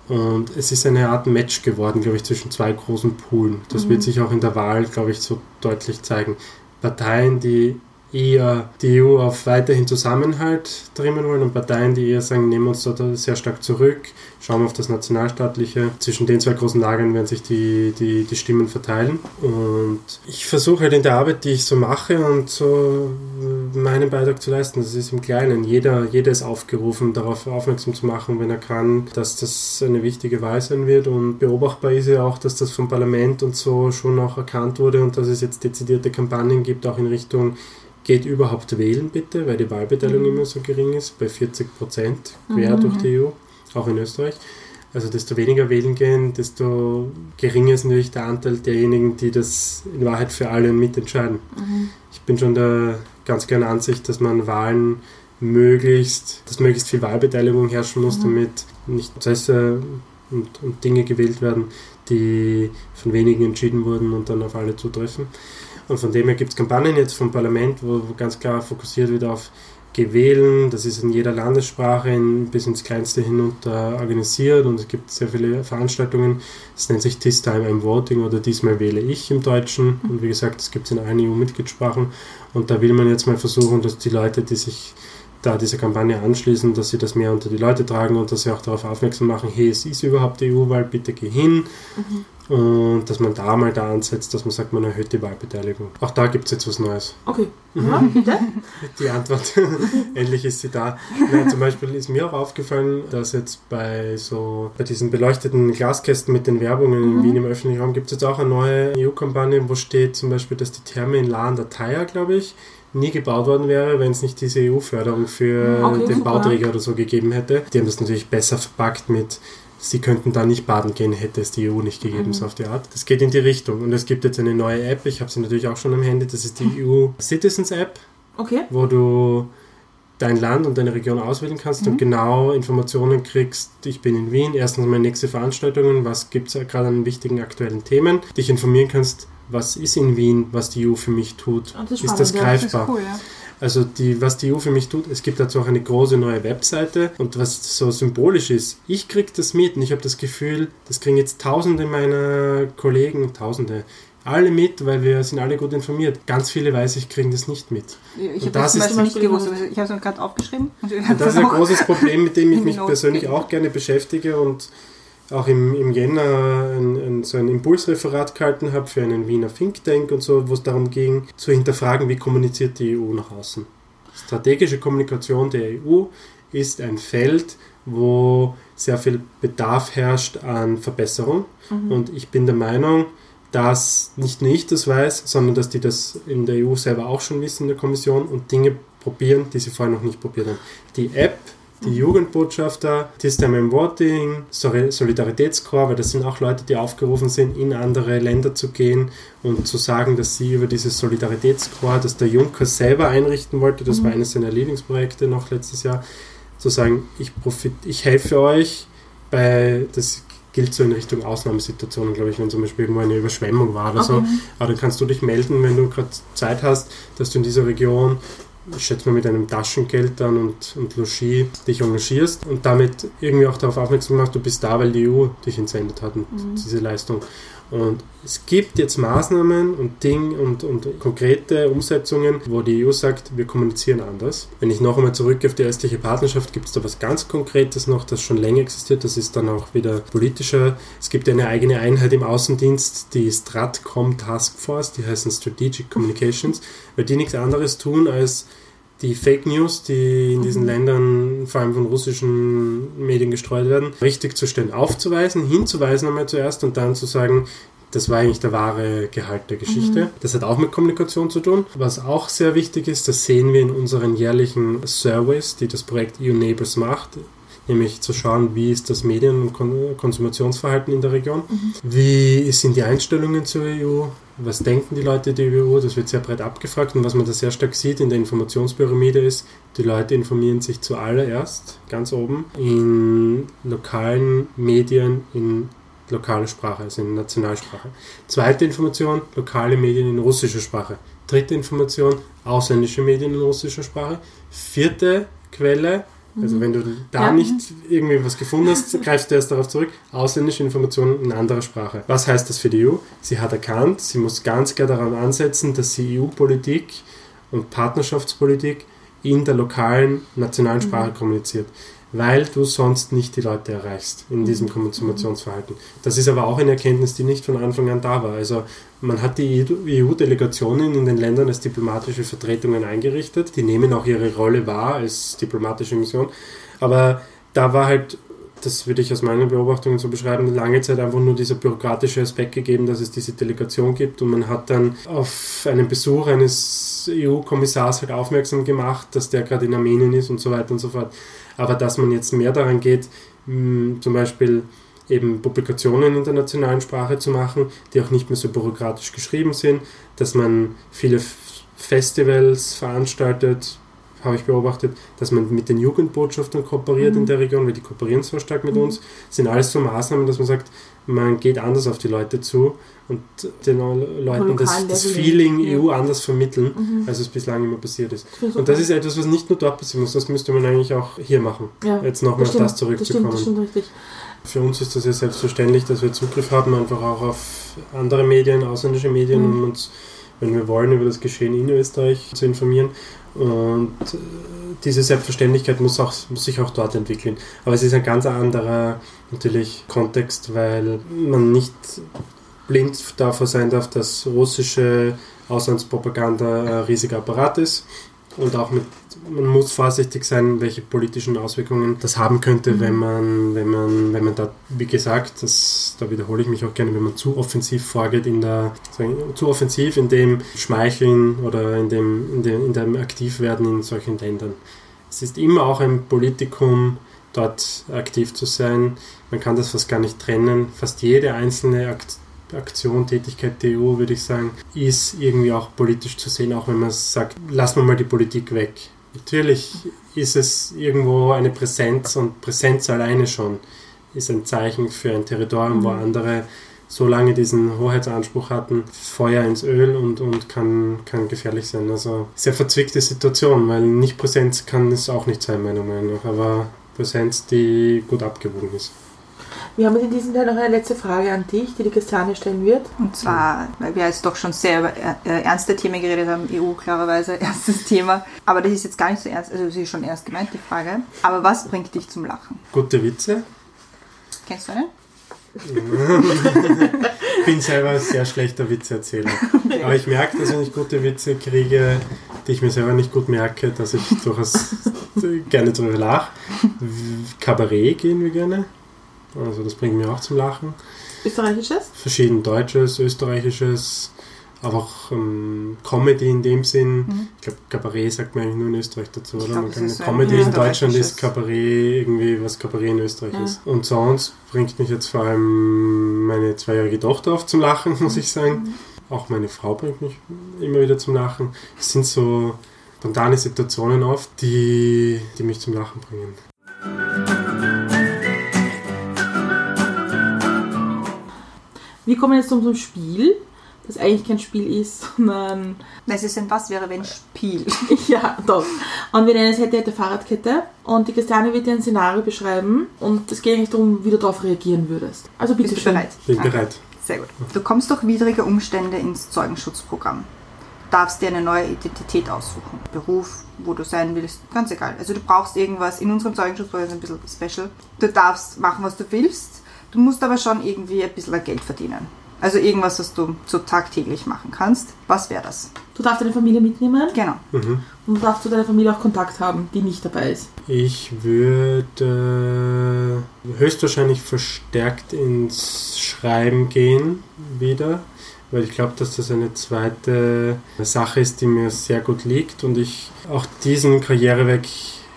Und es ist eine Art Match geworden, glaube ich, zwischen zwei großen Poolen. Das wird sich auch in der Wahl, glaube ich, so deutlich zeigen. Parteien, die eher die EU auf weiterhin Zusammenhalt trimmen wollen und Parteien, die eher sagen, nehmen uns da sehr stark zurück, schauen wir auf das Nationalstaatliche. Zwischen den zwei großen Lagern werden sich die, die, die Stimmen verteilen. Und ich versuche halt in der Arbeit, die ich so mache und so meinen Beitrag zu leisten. Das ist im Kleinen. Jeder, jeder ist aufgerufen, darauf aufmerksam zu machen, wenn er kann, dass das eine wichtige Wahl sein wird. Und beobachtbar ist ja auch, dass das vom Parlament und so schon auch erkannt wurde und dass es jetzt dezidierte Kampagnen gibt, auch in Richtung geht überhaupt wählen bitte, weil die Wahlbeteiligung immer so gering ist, bei 40 Prozent quer durch die EU, auch in Österreich. Also desto weniger wählen gehen, desto geringer ist natürlich der Anteil derjenigen, die das in Wahrheit für alle mitentscheiden. Ich bin schon der ganz gerne Ansicht, dass man Wahlen möglichst, dass möglichst viel Wahlbeteiligung herrschen muss, damit nicht Prozesse und, und Dinge gewählt werden, die von wenigen entschieden wurden und dann auf alle zutreffen. Und von dem her gibt es Kampagnen jetzt vom Parlament, wo, ganz klar fokussiert wird auf Gewählen. Das ist in jeder Landessprache in, bis ins Kleinste hinunter organisiert und es gibt sehr viele Veranstaltungen. Das nennt sich This Time I'm Voting oder Diesmal wähle ich im Deutschen. Und wie gesagt, das gibt es in allen EU-Mitgliedssprachen. Und da will man jetzt mal versuchen, dass die Leute, die sich da dieser Kampagne anschließen, dass sie das mehr unter die Leute tragen und dass sie auch darauf aufmerksam machen, hey, es ist überhaupt die EU-Wahl, bitte geh hin. Und dass man da mal da ansetzt, dass man sagt, man erhöht die Wahlbeteiligung. Auch da gibt es jetzt was Neues. Okay. Ja, bitte. Die Antwort, endlich ist sie da. Nein, zum Beispiel ist mir auch aufgefallen, dass jetzt bei so bei diesen beleuchteten Glaskästen mit den Werbungen in Wien im öffentlichen Raum gibt es jetzt auch eine neue EU-Kampagne, wo steht zum Beispiel, dass die Therme in La an der Thaya, glaube ich, nie gebaut worden wäre, wenn es nicht diese EU-Förderung für Okay, den super. Bauträger oder so gegeben hätte. Die haben das natürlich besser verpackt mit Sie könnten da nicht baden gehen, hätte es die EU nicht gegeben, so auf die Art. Das geht in die Richtung. Und es gibt jetzt eine neue App, ich habe sie natürlich auch schon am Handy, das ist die EU Citizens App Okay. wo du dein Land und deine Region auswählen kannst und genau Informationen kriegst. Ich bin in Wien, erstens meine nächste Veranstaltungen, was gibt es gerade an wichtigen aktuellen Themen, dich informieren kannst, was ist in Wien, was die EU für mich tut. Ah, das ist ist das ja. Das ist greifbar? cool, ja. Also die, was die EU für mich tut, es gibt dazu auch eine große neue Webseite und was so symbolisch ist, ich kriege das mit und ich habe das Gefühl, das kriegen jetzt tausende meiner Kollegen, tausende, alle mit, weil wir sind alle gut informiert. Ganz viele weiß ich, kriegen das nicht mit. Ich habe das das nicht gewusst, ich habe es gerade aufgeschrieben. Und Und das ist ein großes Problem, mit dem ich mich persönlich auch gerne beschäftige und auch im, im Jänner ein, ein, so ein Impulsreferat gehalten habe für einen Wiener Think Tank und so, wo es darum ging, zu hinterfragen, wie kommuniziert die EU nach außen. Strategische Kommunikation der EU ist ein Feld, wo sehr viel Bedarf herrscht an Verbesserung. Und ich bin der Meinung, dass nicht nur ich das weiß, sondern dass die das in der EU selber auch schon wissen in der Kommission und Dinge probieren, die sie vorher noch nicht probiert haben. Die App, die Jugendbotschafter, System Voting, Soli- Solidaritätskorps, weil das sind auch Leute, die aufgerufen sind, in andere Länder zu gehen und zu sagen, dass sie über dieses Solidaritätskorps, das der Juncker selber einrichten wollte, das war eines seiner Lieblingsprojekte noch letztes Jahr, zu sagen, ich, profit, ich helfe euch bei, das gilt so in Richtung Ausnahmesituationen, glaube ich, wenn zum Beispiel irgendwo eine Überschwemmung war oder so. Okay. Aber dann kannst du dich melden, wenn du gerade Zeit hast, dass du in dieser Region, ich schätze mal mit einem Taschengeld dann und, und Logis dich engagierst und damit irgendwie auch darauf aufmerksam machst, du bist da, weil die EU dich entsendet hat und diese Leistung. Und es gibt jetzt Maßnahmen und Dinge und, und konkrete Umsetzungen, wo die EU sagt, wir kommunizieren anders. Wenn ich noch einmal zurück auf die östliche Partnerschaft, gibt es da was ganz Konkretes noch, das schon länger existiert. Das ist dann auch wieder politischer. Es gibt eine eigene Einheit im Außendienst, die Stratcom Task Force, die heißen Strategic Communications, weil die nichts anderes tun als die Fake News, die in diesen Ländern vor allem von russischen Medien gestreut werden, richtig zu stellen, aufzuweisen, hinzuweisen einmal zuerst und dann zu sagen, das war eigentlich der wahre Gehalt der Geschichte. Das hat auch mit Kommunikation zu tun. Was auch sehr wichtig ist, das sehen wir in unseren jährlichen Surveys, die das Projekt EU Neighbors macht, nämlich zu schauen, wie ist das Medien- und Kon Konsumationsverhalten in der Region, wie sind die Einstellungen zur EU, was denken die Leute der EU, das wird sehr breit abgefragt und was man da sehr stark sieht in der Informationspyramide ist, die Leute informieren sich zuallererst ganz oben in lokalen Medien in lokaler Sprache, also in Nationalsprache. Zweite Information, lokale Medien in russischer Sprache. Dritte Information, ausländische Medien in russischer Sprache. Vierte Quelle, also wenn du da Ja. nicht irgendwie was gefunden hast, greifst du erst darauf zurück, ausländische Informationen in anderer Sprache. Was heißt das für die EU? Sie hat erkannt, sie muss ganz klar daran ansetzen, dass sie EU-Politik und Partnerschaftspolitik in der lokalen nationalen Sprache kommuniziert, weil du sonst nicht die Leute erreichst in diesem Konsumationsverhalten. Das ist aber auch eine Erkenntnis, die nicht von Anfang an da war. Also man hat die EU-Delegationen in den Ländern als diplomatische Vertretungen eingerichtet, die nehmen auch ihre Rolle wahr als diplomatische Mission, aber da war halt das würde ich aus meinen Beobachtungen so beschreiben, lange Zeit einfach nur dieser bürokratische Aspekt gegeben, dass es diese Delegation gibt und man hat dann auf einen Besuch eines EU-Kommissars halt aufmerksam gemacht, dass der gerade in Armenien ist und so weiter und so fort. Aber dass man jetzt mehr daran geht, mh, zum Beispiel eben Publikationen in der nationalen Sprache zu machen, die auch nicht mehr so bürokratisch geschrieben sind, dass man viele Festivals veranstaltet, habe ich beobachtet, dass man mit den Jugendbotschaftern kooperiert in der Region, weil die kooperieren so stark mit uns. Das sind alles so Maßnahmen, dass man sagt, man geht anders auf die Leute zu und den Leuten das, das Feeling ja. EU anders vermitteln, als es bislang immer passiert ist. finde Und das ist etwas, was nicht nur dort passieren muss, das müsste man eigentlich auch hier machen. Ja, Jetzt nochmal auf das zurückzukommen. Das stimmt, das stimmt. Für uns ist das ja selbstverständlich, dass wir Zugriff haben, einfach auch auf andere Medien, ausländische Medien, Mhm. um uns, wenn wir wollen, über das Geschehen in Österreich zu informieren. Und äh, diese Selbstverständlichkeit muss, auch, muss sich auch dort entwickeln. Aber es ist ein ganz anderer natürlich Kontext, weil man nicht blind davor sein darf, dass russische Auslandspropaganda ein riesiger Apparat ist und auch mit man muss vorsichtig sein, welche politischen Auswirkungen das haben könnte, wenn man, wenn man, wenn man da, wie gesagt, das, da wiederhole ich mich auch gerne, wenn man zu offensiv vorgeht in der, sagen, zu offensiv in dem Schmeicheln oder in dem, in dem, in dem Aktivwerden in solchen Ländern. Es ist immer auch ein Politikum, dort aktiv zu sein. Man kann das fast gar nicht trennen. Fast jede einzelne Akt Aktion, Tätigkeit der EU, würde ich sagen, ist irgendwie auch politisch zu sehen, auch wenn man sagt, lassen wir mal die Politik weg. Natürlich ist es irgendwo eine Präsenz und Präsenz alleine schon ist ein Zeichen für ein Territorium, wo andere so lange diesen Hoheitsanspruch hatten, Feuer ins Öl und, und kann, kann gefährlich sein. Also sehr verzwickte Situation, weil nicht Präsenz kann es auch nicht sein, meiner Meinung nach, aber Präsenz, die gut abgewogen ist. Wir haben in diesem Teil noch eine letzte Frage an dich, die die Christiane stellen wird. Und zwar, weil wir jetzt doch schon sehr über äh, ernste Themen geredet haben, EU klarerweise, erstes Thema. Aber das ist jetzt gar nicht so ernst, also sie ist schon ernst gemeint, die Frage. Aber was bringt dich zum Lachen? Gute Witze. Kennst du einen? Ich bin selber ein sehr schlechter Witzeerzähler. Aber ich merke, dass wenn ich gute Witze kriege, die ich mir selber nicht gut merke, dass ich durchaus gerne drüber lache. Kabarett gehen wir gerne. Also das bringt mir auch zum Lachen. Österreichisches? Verschieden deutsches, österreichisches, aber auch ähm, Comedy in dem Sinn. Ich glaube, Kabarett sagt man eigentlich nur in Österreich dazu, oder? glaub, man kann Comedy in Deutschland ist Kabarett irgendwie, was Kabarett in Österreich Ja. ist. Und sonst bringt mich jetzt vor allem meine zweijährige Tochter oft zum Lachen, muss ich sagen. Auch meine Frau bringt mich immer wieder zum Lachen. Es sind so spontane Situationen oft, die, die mich zum Lachen bringen. Wir kommen jetzt zu unserem Spiel, das eigentlich kein Spiel ist, sondern Es ist ein Was wäre wenn Spiel. Ja, doch. Und wir nennen es hätte, hätte Fahrradkette. Und die Christiane wird dir ein Szenario beschreiben. Und es geht eigentlich darum, wie du darauf reagieren würdest. Also bitte Bist du schön. bereit? Bin Danke. bereit. Sehr gut. Du kommst durch widrige Umstände ins Zeugenschutzprogramm. Du darfst dir eine neue Identität aussuchen. Beruf, wo du sein willst, ganz egal. Also du brauchst irgendwas. In unserem Zeugenschutzprogramm ist es ein bisschen special. Du darfst machen, was du willst. Du musst aber schon irgendwie ein bisschen Geld verdienen. Also irgendwas, was du so tagtäglich machen kannst. Was wäre das? Du darfst deine Familie mitnehmen Genau. Mhm. und du darfst zu deiner Familie auch Kontakt haben, die nicht dabei ist. Ich würde höchstwahrscheinlich verstärkt ins Schreiben gehen wieder, weil ich glaube, dass das eine zweite Sache ist, die mir sehr gut liegt und ich auch diesen Karriereweg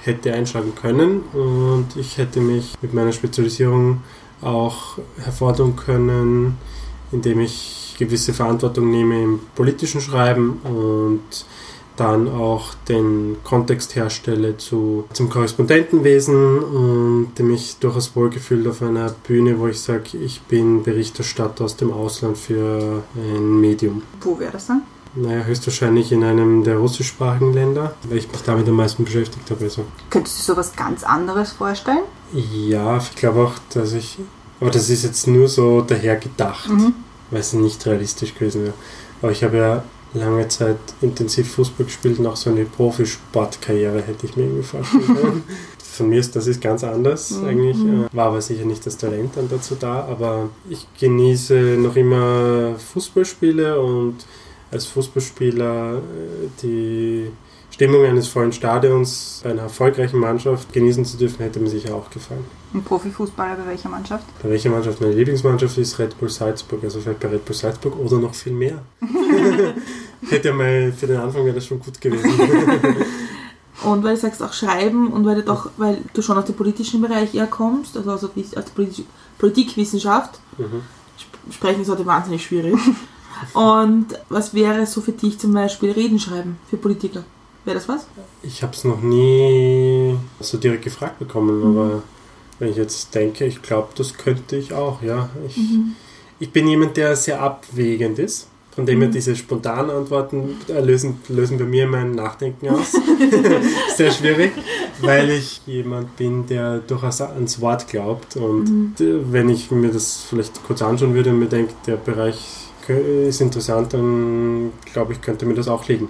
hätte einschlagen können und ich hätte mich mit meiner Spezialisierung auch hervordern können, indem ich gewisse Verantwortung nehme im politischen Schreiben und dann auch den Kontext herstelle zu, zum Korrespondentenwesen und mich durchaus wohlgefühlt auf einer Bühne, wo ich sage, ich bin Berichterstatter aus dem Ausland für ein Medium. Wo wäre das dann? Naja, höchstwahrscheinlich in einem der russischsprachigen Länder, weil ich mich damit am meisten beschäftigt habe. Also. Könntest du dir sowas ganz anderes vorstellen? Ja, ich glaube auch, dass ich. Aber das ist jetzt nur so daher gedacht, Mhm. weil es nicht realistisch gewesen wäre. Aber ich habe ja lange Zeit intensiv Fußball gespielt und auch so eine Profisportkarriere hätte ich mir irgendwie vorstellen können. Von mir ist das ist ganz anders Mhm. eigentlich. Äh, War aber sicher nicht das Talent dann dazu da, aber ich genieße noch immer Fußballspiele und als Fußballspieler äh, die Stimmung eines vollen Stadions bei einer erfolgreichen Mannschaft genießen zu dürfen, hätte mir sicher auch gefallen. Ein Profifußballer bei welcher Mannschaft? Bei welcher Mannschaft meine Lieblingsmannschaft ist Red Bull Salzburg, also vielleicht bei Red Bull Salzburg oder noch viel mehr. Hätte mal für den Anfang wäre das schon gut gewesen. Und weil du sagst auch schreiben und weil du doch, weil du schon aus dem politischen Bereich eher kommst, also aus der Politik- Politikwissenschaft, Mhm. sp- sprechen ist heute wahnsinnig schwierig. Und was wäre so für dich zum Beispiel Reden schreiben für Politiker? Wäre das was? Ich habe es noch nie so direkt gefragt bekommen, aber wenn ich jetzt denke, ich glaube, das könnte ich auch, ja. Ich, ich bin jemand, der sehr abwägend ist. Von dem her diese spontanen Antworten äh, lösen, lösen bei mir mein Nachdenken aus. sehr schwierig, weil ich jemand bin, der durchaus ans Wort glaubt. Und äh, wenn ich mir das vielleicht kurz anschauen würde und mir denke, der Bereich ist interessant, dann glaube ich, könnte mir das auch liegen.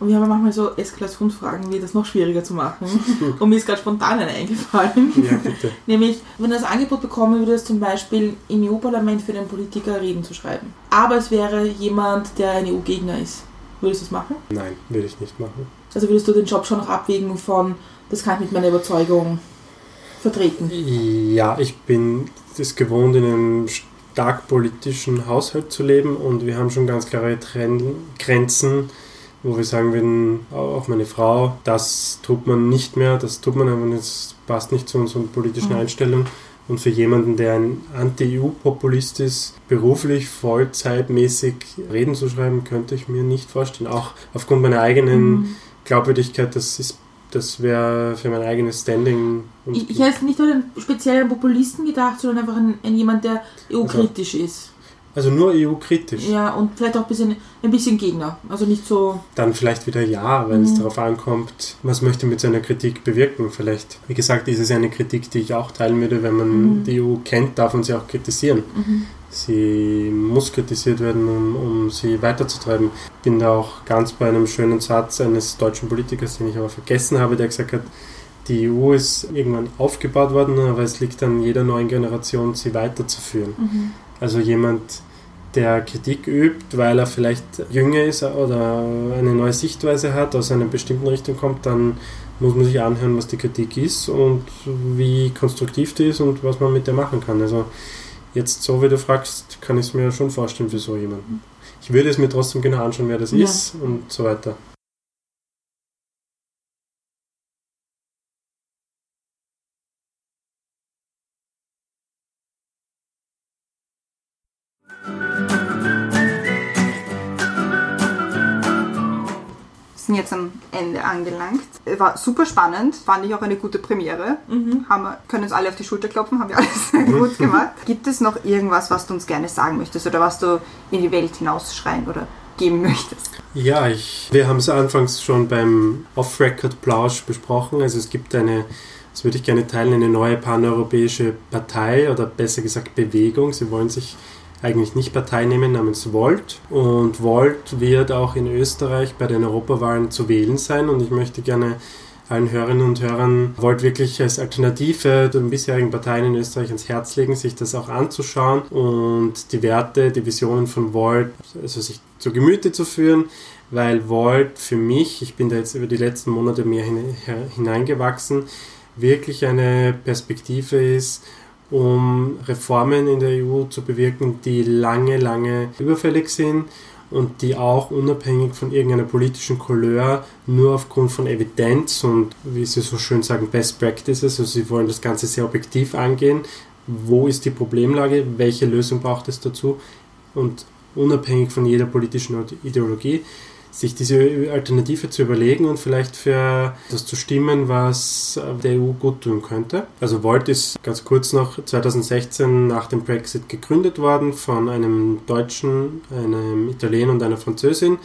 Und wir haben manchmal so Eskalationsfragen, wie das noch schwieriger zu machen. Und mir ist gerade spontan eine eingefallen. Ja, bitte. Nämlich, wenn du das Angebot bekommen würdest, zum Beispiel im EU-Parlament für den Politiker Reden zu schreiben. Aber es wäre jemand, der ein EU-Gegner ist. Würdest du das machen? Nein, würde ich nicht machen. Also würdest du den Job schon noch abwägen von, das kann ich mit meiner Überzeugung vertreten. Ja, ich bin es gewohnt, in einem stark politischen Haushalt zu leben und wir haben schon ganz klare Tren Grenzen, wo wir sagen würden, auch meine Frau, das tut man nicht mehr, das tut man einfach nicht, das passt nicht zu unserer politischen Mhm. Einstellung. Und für jemanden, der ein Anti-EU-Populist ist, beruflich, vollzeitmäßig Reden zu schreiben, könnte ich mir nicht vorstellen. Auch aufgrund meiner eigenen Mhm. Glaubwürdigkeit, das ist das wäre für mein eigenes Standing. Ich, ich hätte nicht nur den speziellen Populisten gedacht, sondern einfach an, an jemand, der EU-kritisch ist. Also nur EU-kritisch. Ja, und vielleicht auch ein bisschen, ein bisschen Gegner. Also nicht so. Dann vielleicht wieder ja, wenn es Mhm. darauf ankommt, was möchte mit seiner Kritik bewirken. Vielleicht, wie gesagt, ist es eine Kritik, die ich auch teilen würde. Wenn man Mhm. die EU kennt, darf man sie auch kritisieren. Sie muss kritisiert werden, um, um sie weiterzutreiben. Ich bin da auch ganz bei einem schönen Satz eines deutschen Politikers, den ich aber vergessen habe, der gesagt hat, die EU ist irgendwann aufgebaut worden, aber es liegt an jeder neuen Generation, sie weiterzuführen. Also jemand, der Kritik übt, weil er vielleicht jünger ist oder eine neue Sichtweise hat, aus einer bestimmten Richtung kommt, dann muss man sich anhören, was die Kritik ist und wie konstruktiv die ist und was man mit der machen kann. Also jetzt so wie du fragst, kann ich es mir schon vorstellen für so jemanden. Ich würde es mir trotzdem genau anschauen, wer das Ja. ist und so weiter. Ende angelangt. War super spannend, fand ich auch eine gute Premiere. Mhm. Haben wir, können uns alle auf die Schulter klopfen, haben wir alles gut gemacht. Gibt es noch irgendwas, was du uns gerne sagen möchtest oder was du in die Welt hinausschreien oder geben möchtest? Ja, ich, wir haben es anfangs schon beim Off-Record-Plausch besprochen. Also es gibt eine, das würde ich gerne teilen, eine neue paneuropäische Partei oder besser gesagt Bewegung. Sie wollen sich eigentlich nicht Partei nehmen namens Volt. Und Volt wird auch in Österreich bei den Europawahlen zu wählen sein. Und ich möchte gerne allen Hörerinnen und Hörern Volt wirklich als Alternative den bisherigen Parteien in Österreich ans Herz legen, sich das auch anzuschauen und die Werte, die Visionen von Volt, also sich zu Gemüte zu führen, weil Volt für mich, ich bin da jetzt über die letzten Monate mehr hin- hineingewachsen, wirklich eine Perspektive ist, um Reformen in der EU zu bewirken, die lange, lange überfällig sind und die auch unabhängig von irgendeiner politischen Couleur nur aufgrund von Evidenz und, wie sie so schön sagen, Best Practices, also sie wollen das Ganze sehr objektiv angehen. Wo ist die Problemlage? Welche Lösung braucht es dazu? Und unabhängig von jeder politischen Ideologie sich diese Alternative zu überlegen und vielleicht für das zu stimmen, was der EU gut tun könnte. Also Volt ist ganz kurz noch 2016 nach dem Brexit gegründet worden von einem Deutschen, einem Italiener und einer Französin,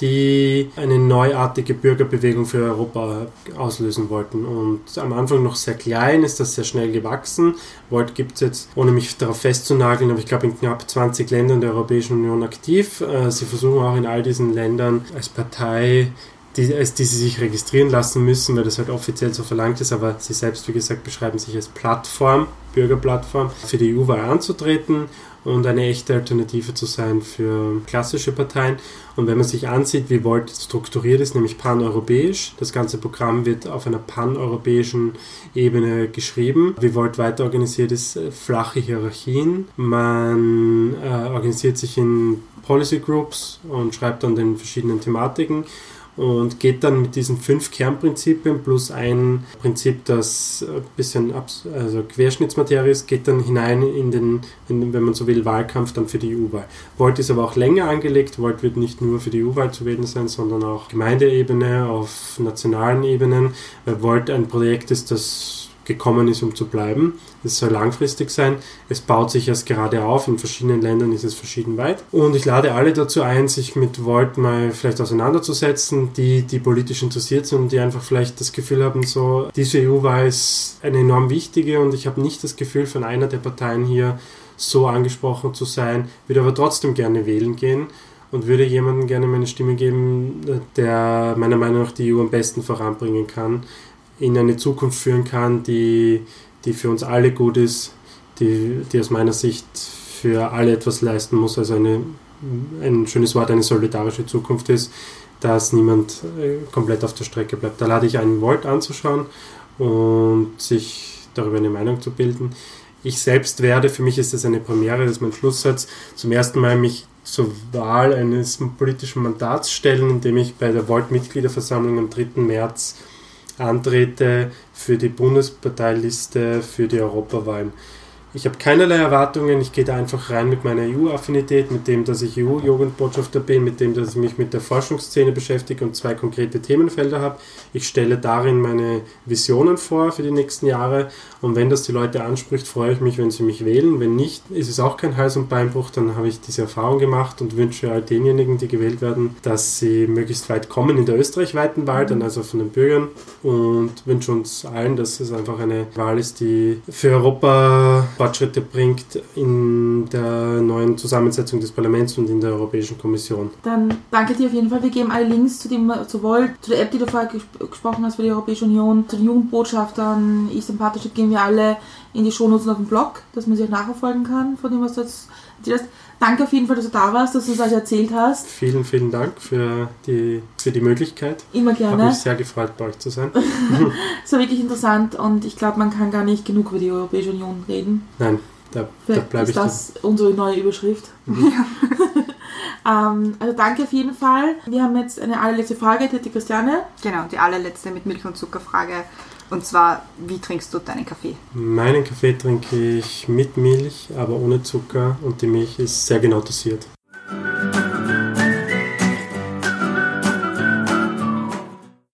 die eine neuartige Bürgerbewegung für Europa auslösen wollten. Und am Anfang noch sehr klein, ist das sehr schnell gewachsen. Volt gibt es jetzt, ohne mich darauf festzunageln, aber ich glaube in knapp 20 Ländern der Europäischen Union aktiv. Äh, Sie versuchen auch in all diesen Ländern als Partei die, als die sie sich registrieren lassen müssen, weil das halt offiziell so verlangt ist, aber sie selbst, wie gesagt, beschreiben sich als Plattform, Bürgerplattform, für die EU-Wahl anzutreten und eine echte Alternative zu sein für klassische Parteien. Und wenn man sich ansieht, wie Volt strukturiert ist, nämlich paneuropäisch, das ganze Programm wird auf einer paneuropäischen Ebene geschrieben. Wie Volt weiter organisiert ist, äh, flache Hierarchien. Man äh, organisiert sich in Policy Groups und schreibt an den verschiedenen Thematiken und geht dann mit diesen fünf Kernprinzipien plus ein Prinzip, das ein bisschen also Querschnittsmaterie ist, geht dann hinein in den, in, wenn man so will, Wahlkampf dann für die EU-Wahl. Volt ist aber auch länger angelegt. Volt wird nicht nur für die EU-Wahl zu wählen sein, sondern auch Gemeindeebene, auf nationalen Ebenen, weil Volt ein Projekt ist, das gekommen ist, um zu bleiben. Es soll langfristig sein. Es baut sich erst gerade auf. In verschiedenen Ländern ist es verschieden weit. Und ich lade alle dazu ein, sich mit Volt mal vielleicht auseinanderzusetzen, die, die politisch interessiert sind und die einfach vielleicht das Gefühl haben, so, diese EU-Wahl ist eine enorm wichtige und ich habe nicht das Gefühl, von einer der Parteien hier so angesprochen zu sein, würde aber trotzdem gerne wählen gehen und würde jemandem gerne meine Stimme geben, der meiner Meinung nach die EU am besten voranbringen kann in eine Zukunft führen kann, die, die für uns alle gut ist, die, die aus meiner Sicht für alle etwas leisten muss, also eine, ein schönes Wort, eine solidarische Zukunft ist, dass niemand äh, komplett auf der Strecke bleibt. Da lade ich einen Volt anzuschauen und sich darüber eine Meinung zu bilden. Ich selbst werde, für mich ist das eine Premiere, das ist mein Schlusssatz, zum ersten Mal mich zur Wahl eines politischen Mandats stellen, indem ich bei der Volt-Mitgliederversammlung am 3. März antrete für die Bundesparteiliste für die Europawahlen. Ich habe keinerlei Erwartungen, ich gehe da einfach rein mit meiner EU-Affinität, mit dem, dass ich EU-Jugendbotschafter bin, mit dem, dass ich mich mit der Forschungsszene beschäftige und zwei konkrete Themenfelder habe. Ich stelle darin meine Visionen vor für die nächsten Jahre und wenn das die Leute anspricht, freue ich mich, wenn sie mich wählen. Wenn nicht, ist es auch kein Hals- und Beinbruch, dann habe ich diese Erfahrung gemacht und wünsche all denjenigen, die gewählt werden, dass sie möglichst weit kommen in der österreichweiten Wahl, dann also von den Bürgern und wünsche uns allen, dass es einfach eine Wahl ist, die für Europa Fortschritte bringt in der neuen Zusammensetzung des Parlaments und in der Europäischen Kommission. Dann danke dir auf jeden Fall. Wir geben alle Links zu dem zu Volt, zu der App, die du vorher gesp gesprochen hast für die Europäische Union, zu den Jugendbotschaftern, Eastern Partnership geben wir alle in die Shownotes und auf den Blog, dass man sie auch nachverfolgen kann von dem, was du jetzt erzählt hast. Danke auf jeden Fall, dass du da warst, dass du es euch erzählt hast. Vielen, vielen Dank für die, für die Möglichkeit. Immer Habe gerne. mich sehr gefreut, bei euch zu sein. Es war wirklich interessant und ich glaube, man kann gar nicht genug über die Europäische Union reden. Nein, da, da bleibe ist ich dran. das unsere neue Überschrift. ähm, also danke auf jeden Fall. Wir haben jetzt eine allerletzte Frage, die hat die Christiane. Genau, die allerletzte mit Milch und Zuckerfrage. Und zwar, wie trinkst du deinen Kaffee? Meinen Kaffee trinke ich mit Milch, aber ohne Zucker und die Milch ist sehr genau dosiert.